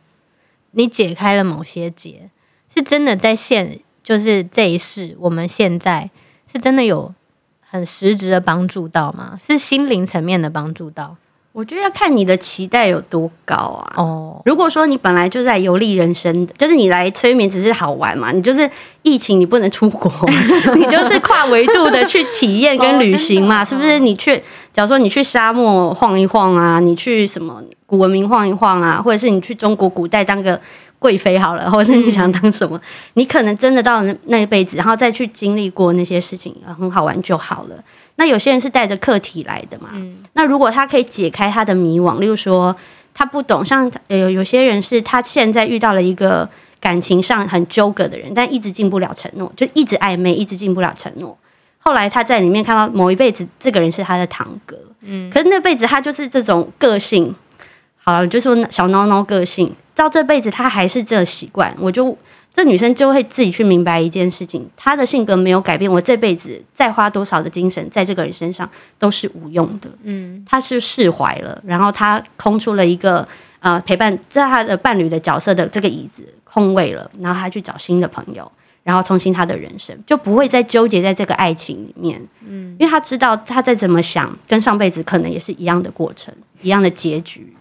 A: 你解开了某些结，是真的在现，就是这一世，我们现在是真的有很实质的帮助到吗？是心灵层面的帮助到？
C: 我觉得要看你的期待有多高啊。
A: 哦，
C: 如果说你本来就在游历人生，就是你来催眠只是好玩嘛，你就是疫情你不能出国，你就是跨维度的去体验跟旅行嘛，哦、是不是？你去，假如说你去沙漠晃一晃啊，你去什么古文明晃一晃啊，或者是你去中国古代当个贵妃好了，或者是你想当什么，嗯、你可能真的到那那一辈子，然后再去经历过那些事情，很好玩就好了。那有些人是带着课题来的嘛？嗯，那如果他可以解开他的迷惘，例如说他不懂，像有有些人是他现在遇到了一个感情上很纠葛的人，但一直进不了承诺，就一直暧昧，一直进不了承诺。后来他在里面看到某一辈子，这个人是他的堂哥，嗯，可是那辈子他就是这种个性，好了，就说小孬孬个性，到这辈子他还是这个习惯，我就。这女生就会自己去明白一件事情，她的性格没有改变，我这辈子再花多少的精神在这个人身上都是无用的。嗯，她是释怀了，然后她空出了一个呃陪伴在她的伴侣的角色的这个椅子空位了，然后她去找新的朋友，然后重新她的人生就不会再纠结在这个爱情里面。嗯，因为她知道她再怎么想，跟上辈子可能也是一样的过程，一样的结局。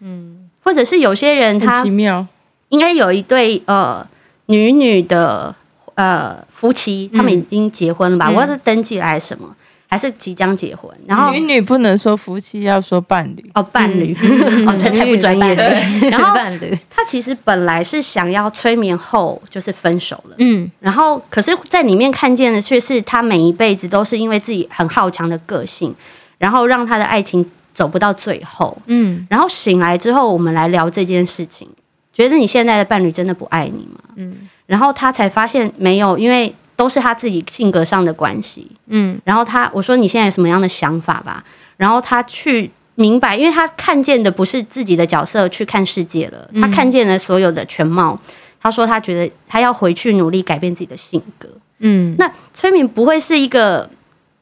C: 嗯，或者是有些人他
B: 奇妙，
C: 应该有一对呃。女女的呃夫妻，他们已经结婚了吧？或者、嗯、是登记来什么，还是即将结婚？然后
B: 女女不能说夫妻，要说伴侣。
C: 哦，伴侣、嗯、哦，太不专业了。然后伴侣，他其实本来是想要催眠后就是分手了，嗯，然后可是在里面看见的却是他每一辈子都是因为自己很好强的个性，然后让他的爱情走不到最后，嗯，然后醒来之后，我们来聊这件事情。觉得你现在的伴侣真的不爱你吗？嗯，然后他才发现没有，因为都是他自己性格上的关系。嗯，然后他我说你现在有什么样的想法吧？然后他去明白，因为他看见的不是自己的角色去看世界了，他看见了所有的全貌。他说他觉得他要回去努力改变自己的性格。嗯，那催眠不会是一个。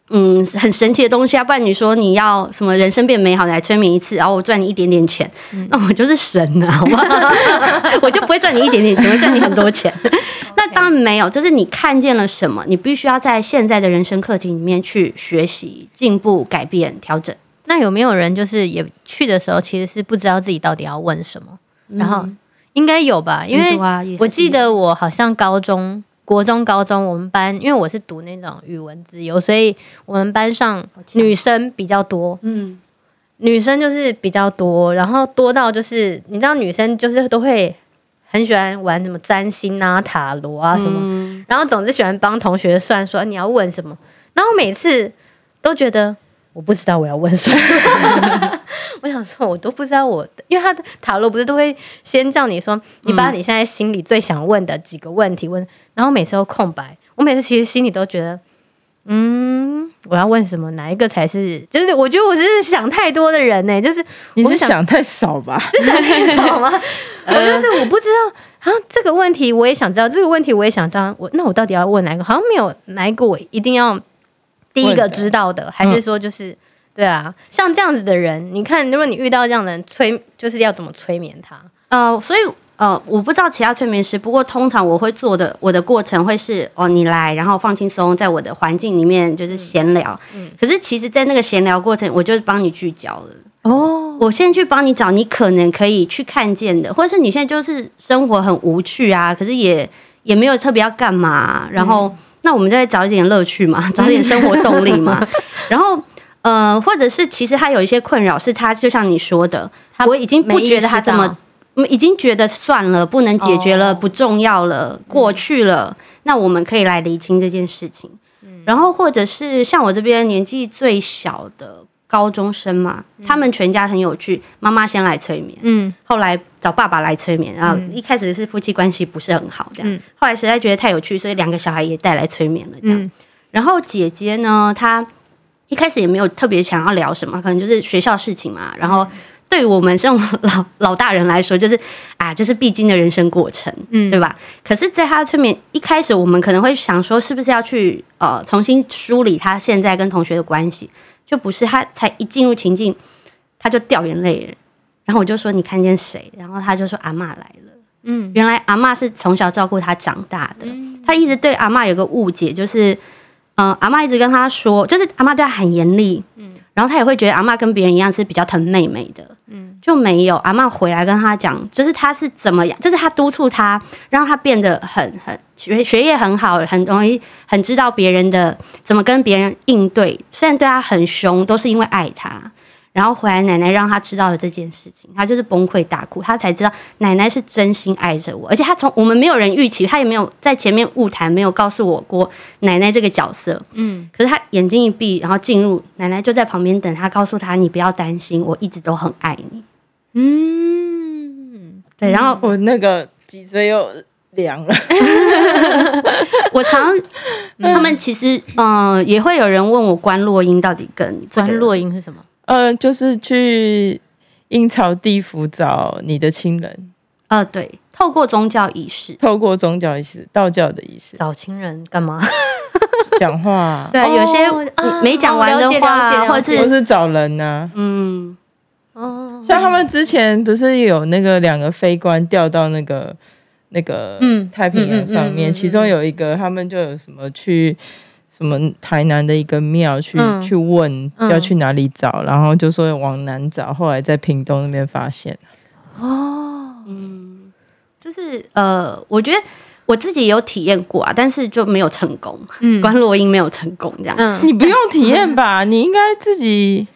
C: 嗯，很神奇的东西啊！不然你说你要什么人生变美好来催眠一次，然后我赚你一点点钱，嗯、那我就是神啊，好不好？我就不会赚你一点点钱，我会赚你很多钱。那当然没有，就是你看见了什么，你必须要在现在的人生课题里面去学习、进步、改变、调整。
A: 那有没有人就是也去的时候，其实是不知道自己到底要问什么？嗯、然后应该有吧？因为我记得我好像高中。国中、高中，我们班因为我是读那种语文自由，所以我们班上女生比较多。嗯，女生就是比较多，然后多到就是你知道，女生就是都会很喜欢玩什么占星啊、塔罗啊什么，嗯、然后总是喜欢帮同学算说你要问什么，然后每次都觉得。我不知道我要问什么，我想说，我都不知道我，因为他的塔罗不是都会先叫你说，你把你现在心里最想问的几个问题问，然后每次都空白。我每次其实心里都觉得，嗯，我要问什么？哪一个才是？就是我觉得我是想太多的人呢、欸，就是
B: 你是想太少吧？
A: 是想太少吗？我就是我不知道啊，这个问题我也想知道，这个问题我也想知道，我那我到底要问哪一个？好像没有哪一个我一定要。第一个知道的，的还是说就是，嗯、对啊，像这样子的人，你看，如果你遇到这样的人，催就是要怎么催眠他？
C: 呃，所以呃，我不知道其他催眠师，不过通常我会做的，我的过程会是哦，你来，然后放轻松，在我的环境里面就是闲聊。嗯，可是其实，在那个闲聊过程，我就帮你聚焦了。哦，我先去帮你找你可能可以去看见的，或者是你现在就是生活很无趣啊，可是也也没有特别要干嘛，然后。嗯那我们就来找一点乐趣嘛，找一点生活动力嘛。然后，呃，或者是其实他有一些困扰，是他就像你说的，他我已经不觉得他怎么，已经觉得算了，不能解决了，不重要了，过去了。那我们可以来厘清这件事情。然后，或者是像我这边年纪最小的高中生嘛，他们全家很有趣。妈妈先来催眠，嗯，后来找爸爸来催眠，然后一开始是夫妻关系不是很好，这样，后来实在觉得太有趣，所以两个小孩也带来催眠了，这样。然后姐姐呢，她一开始也没有特别想要聊什么，可能就是学校事情嘛。然后对于我们这种老 老大人来说，就是啊，就是必经的人生过程，嗯，对吧？可是，在他催眠一开始，我们可能会想说，是不是要去呃重新梳理他现在跟同学的关系？就不是他，才一进入情境，他就掉眼泪了。然后我就说：“你看见谁？”然后他就说：“阿嬷来了。”嗯，原来阿嬷是从小照顾他长大的。他一直对阿嬷有个误解，就是，嗯、呃，阿妈一直跟他说，就是阿妈对他很严厉。嗯，然后他也会觉得阿妈跟别人一样是比较疼妹妹的。嗯，就没有阿妈回来跟他讲，就是他是怎么样，就是他督促他，让他变得很很。学学业很好，很容易很知道别人的怎么跟别人应对。虽然对他很凶，都是因为爱他。然后回来，奶奶让他知道了这件事情，他就是崩溃大哭。他才知道奶奶是真心爱着我，而且他从我们没有人预期，他也没有在前面晤谈，没有告诉我过奶奶这个角色。嗯，可是他眼睛一闭，然后进入奶奶就在旁边等他，告诉他你不要担心，我一直都很爱你。嗯，对。然后
B: 我那个脊椎又。凉了，
C: 我常他们其实嗯、呃、也会有人问我关落阴到底跟
A: 观落阴是什么？
B: 呃，就是去阴曹地府找你的亲人。
C: 呃，对，透过宗教仪式，
B: 透过宗教仪式，道教的仪式，
A: 找亲人干嘛？
B: 讲话。
C: 对，有些没讲完的话，或者
B: 是，是找人呢、啊？嗯，哦，像他们之前不是有那个两个飞官掉到那个。那个太平洋上面，其中有一个，他们就有什么去什么台南的一个庙去去问要去哪里找，然后就说往南找，后来在屏东那边发现。
C: 哦，嗯，就是呃，我觉得我自己有体验过啊，但是就没有成功。嗯，观落阴没有成功这样。嗯，
B: 你不用体验吧？你应该自己。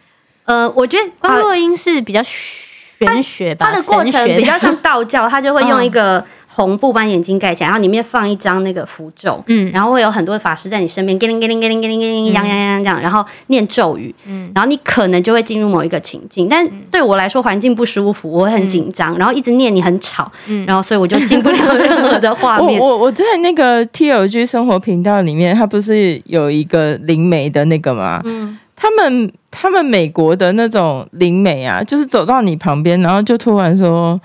C: 呃，我觉得
A: 观落阴是比较玄学吧，
C: 它的过程比较像道教，他就会用一个。红布把眼睛盖起来，然后里面放一张那个符咒，嗯，然后会有很多法师在你身边，叮铃叮铃叮铃叮铃叮铃，样样样这样，然后念咒语，嗯，然后你可能就会进入某一个情境，但对我来说环境不舒服，我会很紧张，然后一直念你很吵，嗯，然后所以我就进不了任何的画面。
B: 我我我在那个 TLG 生活频道里面，他不是有一个灵媒的那个吗？嗯，他们他们美国的那种灵媒啊，就是走到你旁边，然后就突然说。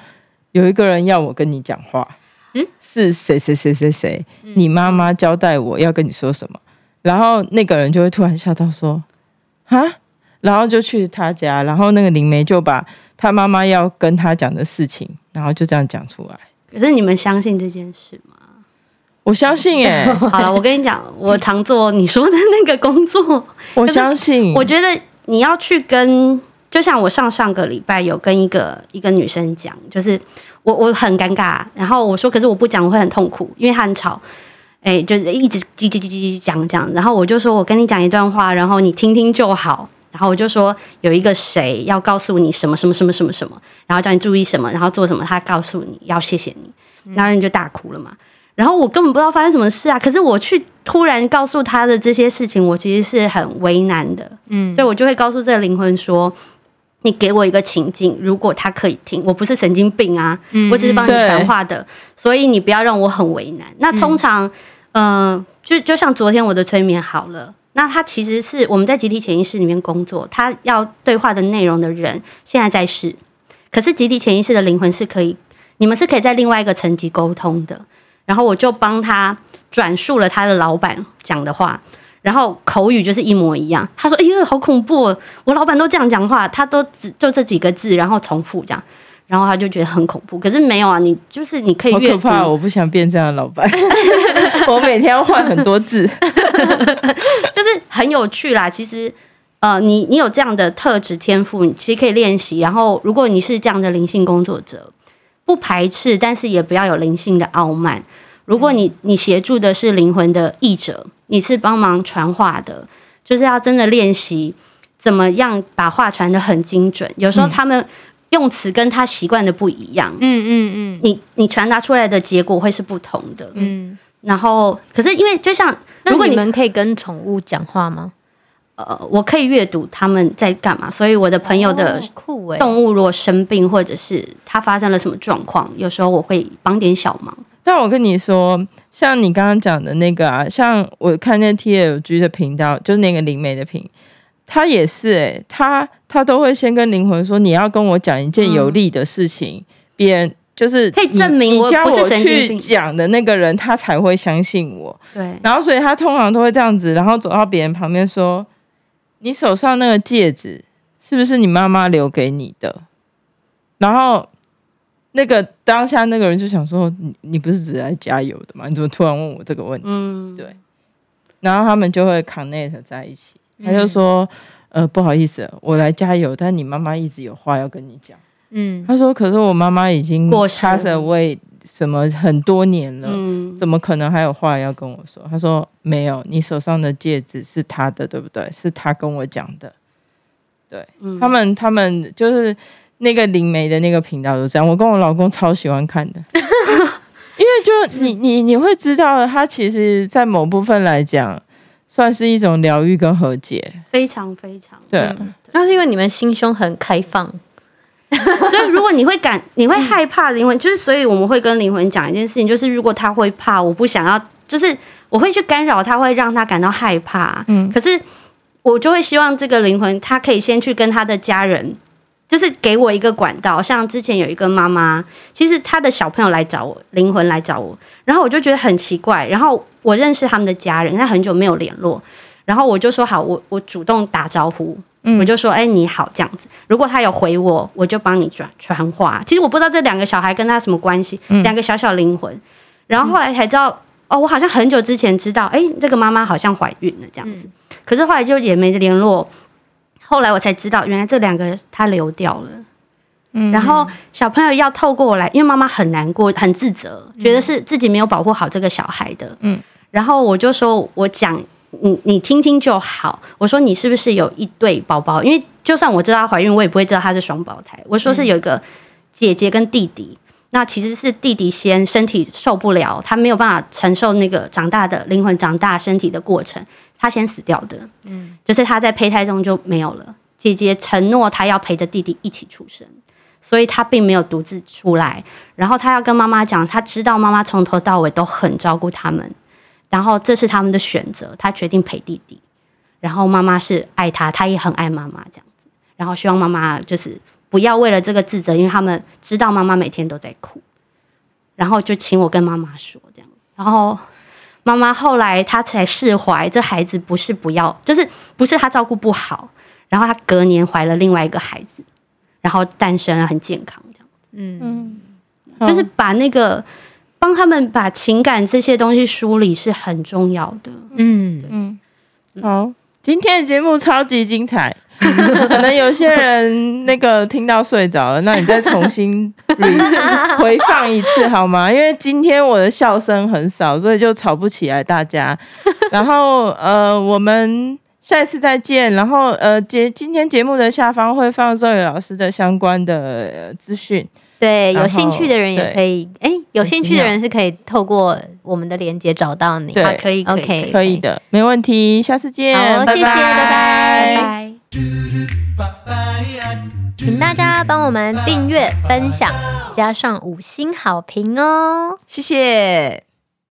B: 有一个人要我跟你讲话，嗯，是谁谁谁谁谁？你妈妈交代我要跟你说什么，然后那个人就会突然吓到说，啊，然后就去他家，然后那个灵媒就把他妈妈要跟他讲的事情，然后就这样讲出来。
C: 可是你们相信这件事吗？
B: 我相信耶。
C: 好了，我跟你讲，我常做你说的那个工作，
B: 我相信。
C: 我觉得你要去跟。就像我上上个礼拜有跟一个一个女生讲，就是我我很尴尬，然后我说，可是我不讲我会很痛苦，因为他很吵，哎，就是一直叽叽叽叽讲讲，然后我就说我跟你讲一段话，然后你听听就好，然后我就说有一个谁要告诉你什么什么什么什么什么，然后叫你注意什么，然后做什么，他告诉你要谢谢你，然后你就大哭了嘛，然后我根本不知道发生什么事啊，可是我去突然告诉他的这些事情，我其实是很为难的，嗯，所以我就会告诉这个灵魂说。你给我一个情境，如果他可以听，我不是神经病啊，嗯、我只是帮你传话的，所以你不要让我很为难。那通常，嗯、呃，就就像昨天我的催眠好了，那他其实是我们在集体潜意识里面工作，他要对话的内容的人现在在世，可是集体潜意识的灵魂是可以，你们是可以在另外一个层级沟通的，然后我就帮他转述了他的老板讲的话。然后口语就是一模一样。他说：“哎呦，好恐怖！我老板都这样讲话，他都只就这几个字，然后重复这样，然后他就觉得很恐怖。可是没有啊，你就是你可以越。好可
B: 怕！我不想变这样的老板。我每天要换很多字，
C: 就是很有趣啦。其实，呃，你你有这样的特质天赋，你其实可以练习。然后，如果你是这样的灵性工作者，不排斥，但是也不要有灵性的傲慢。如果你你协助的是灵魂的译者。”你是帮忙传话的，就是要真的练习怎么样把话传的很精准。有时候他们用词跟他习惯的不一样，嗯嗯嗯，你你传达出来的结果会是不同的，嗯。然后，可是因为就像，如果你，
A: 你们可以跟宠物讲话吗？
C: 呃，我可以阅读他们在干嘛，所以我的朋友的动物如果生病，或者是它发生了什么状况，有时候我会帮点小忙。
B: 但我跟你说，像你刚刚讲的那个啊，像我看那 TLG 的频道，就是那个灵媒的频，他也是诶、欸，他他都会先跟灵魂说，你要跟我讲一件有利的事情，别、嗯、人就是
C: 可以证明
B: 你叫我去讲的那个人，他才会相信我。
C: 对，
B: 然后所以他通常都会这样子，然后走到别人旁边说。你手上那个戒指是不是你妈妈留给你的？然后那个当下那个人就想说：“你你不是只来加油的吗？你怎么突然问我这个问题？”嗯，对。然后他们就会 connect 在一起。他就说：“嗯、呃，不好意思，我来加油，但你妈妈一直有话要跟你讲。”嗯，他说：“可是我妈妈已经过世了。”什么很多年了，嗯，怎么可能还有话要跟我说？他说没有，你手上的戒指是他的，对不对？是他跟我讲的。对，嗯，他们，他们就是那个灵媒的那个频道都这样。我跟我老公超喜欢看的，因为就你你你会知道，他其实在某部分来讲，算是一种疗愈跟和解，
C: 非常非常
B: 对。
A: 那是因为你们心胸很开放。
C: 所以，如果你会感，你会害怕灵魂，就是所以我们会跟灵魂讲一件事情，就是如果他会怕，我不想要，就是我会去干扰他，会让他感到害怕。嗯，可是我就会希望这个灵魂，他可以先去跟他的家人，就是给我一个管道。像之前有一个妈妈，其实她的小朋友来找我，灵魂来找我，然后我就觉得很奇怪，然后我认识他们的家人，他很久没有联络，然后我就说好，我我主动打招呼。我就说，哎、欸，你好，这样子。如果他有回我，我就帮你转传话。其实我不知道这两个小孩跟他什么关系，两、嗯、个小小灵魂。然后后来才知道，哦，我好像很久之前知道，哎、欸，这个妈妈好像怀孕了这样子。嗯、可是后来就也没联络。后来我才知道，原来这两个他流掉了。嗯。然后小朋友要透过我来，因为妈妈很难过，很自责，觉得是自己没有保护好这个小孩的。嗯。然后我就说，我讲。你你听听就好。我说你是不是有一对宝宝？因为就算我知道她怀孕，我也不会知道她是双胞胎。我说是有一个姐姐跟弟弟。那其实是弟弟先身体受不了，他没有办法承受那个长大的灵魂长大身体的过程，他先死掉的。嗯，就是他在胚胎中就没有了。姐姐承诺他要陪着弟弟一起出生，所以他并没有独自出来。然后他要跟妈妈讲，他知道妈妈从头到尾都很照顾他们。然后这是他们的选择，他决定陪弟弟。然后妈妈是爱他，他也很爱妈妈这样子。然后希望妈妈就是不要为了这个自责，因为他们知道妈妈每天都在哭。然后就请我跟妈妈说这样。然后妈妈后来她才释怀，这孩子不是不要，就是不是她照顾不好。然后她隔年怀了另外一个孩子，然后诞生了很健康这样。嗯嗯，就是把那个。帮他们把情感这些东西梳理是很重要的。嗯
B: 嗯，好，今天的节目超级精彩，可能有些人那个听到睡着了，那你再重新 回放一次好吗？因为今天我的笑声很少，所以就吵不起来大家。然后呃，我们下一次再见。然后呃，节今天节目的下方会放 Zoe 老师的相关的资讯。
A: 对，有兴趣的人也可以，哎，有兴趣的人是可以透过我们的连接找到你。
B: 对，可以，OK，可以的，没问题，下次见，
A: 好，
B: 拜拜，
A: 谢谢，拜拜。请大家帮我们订阅、分享，加上五星好评哦，
B: 谢谢。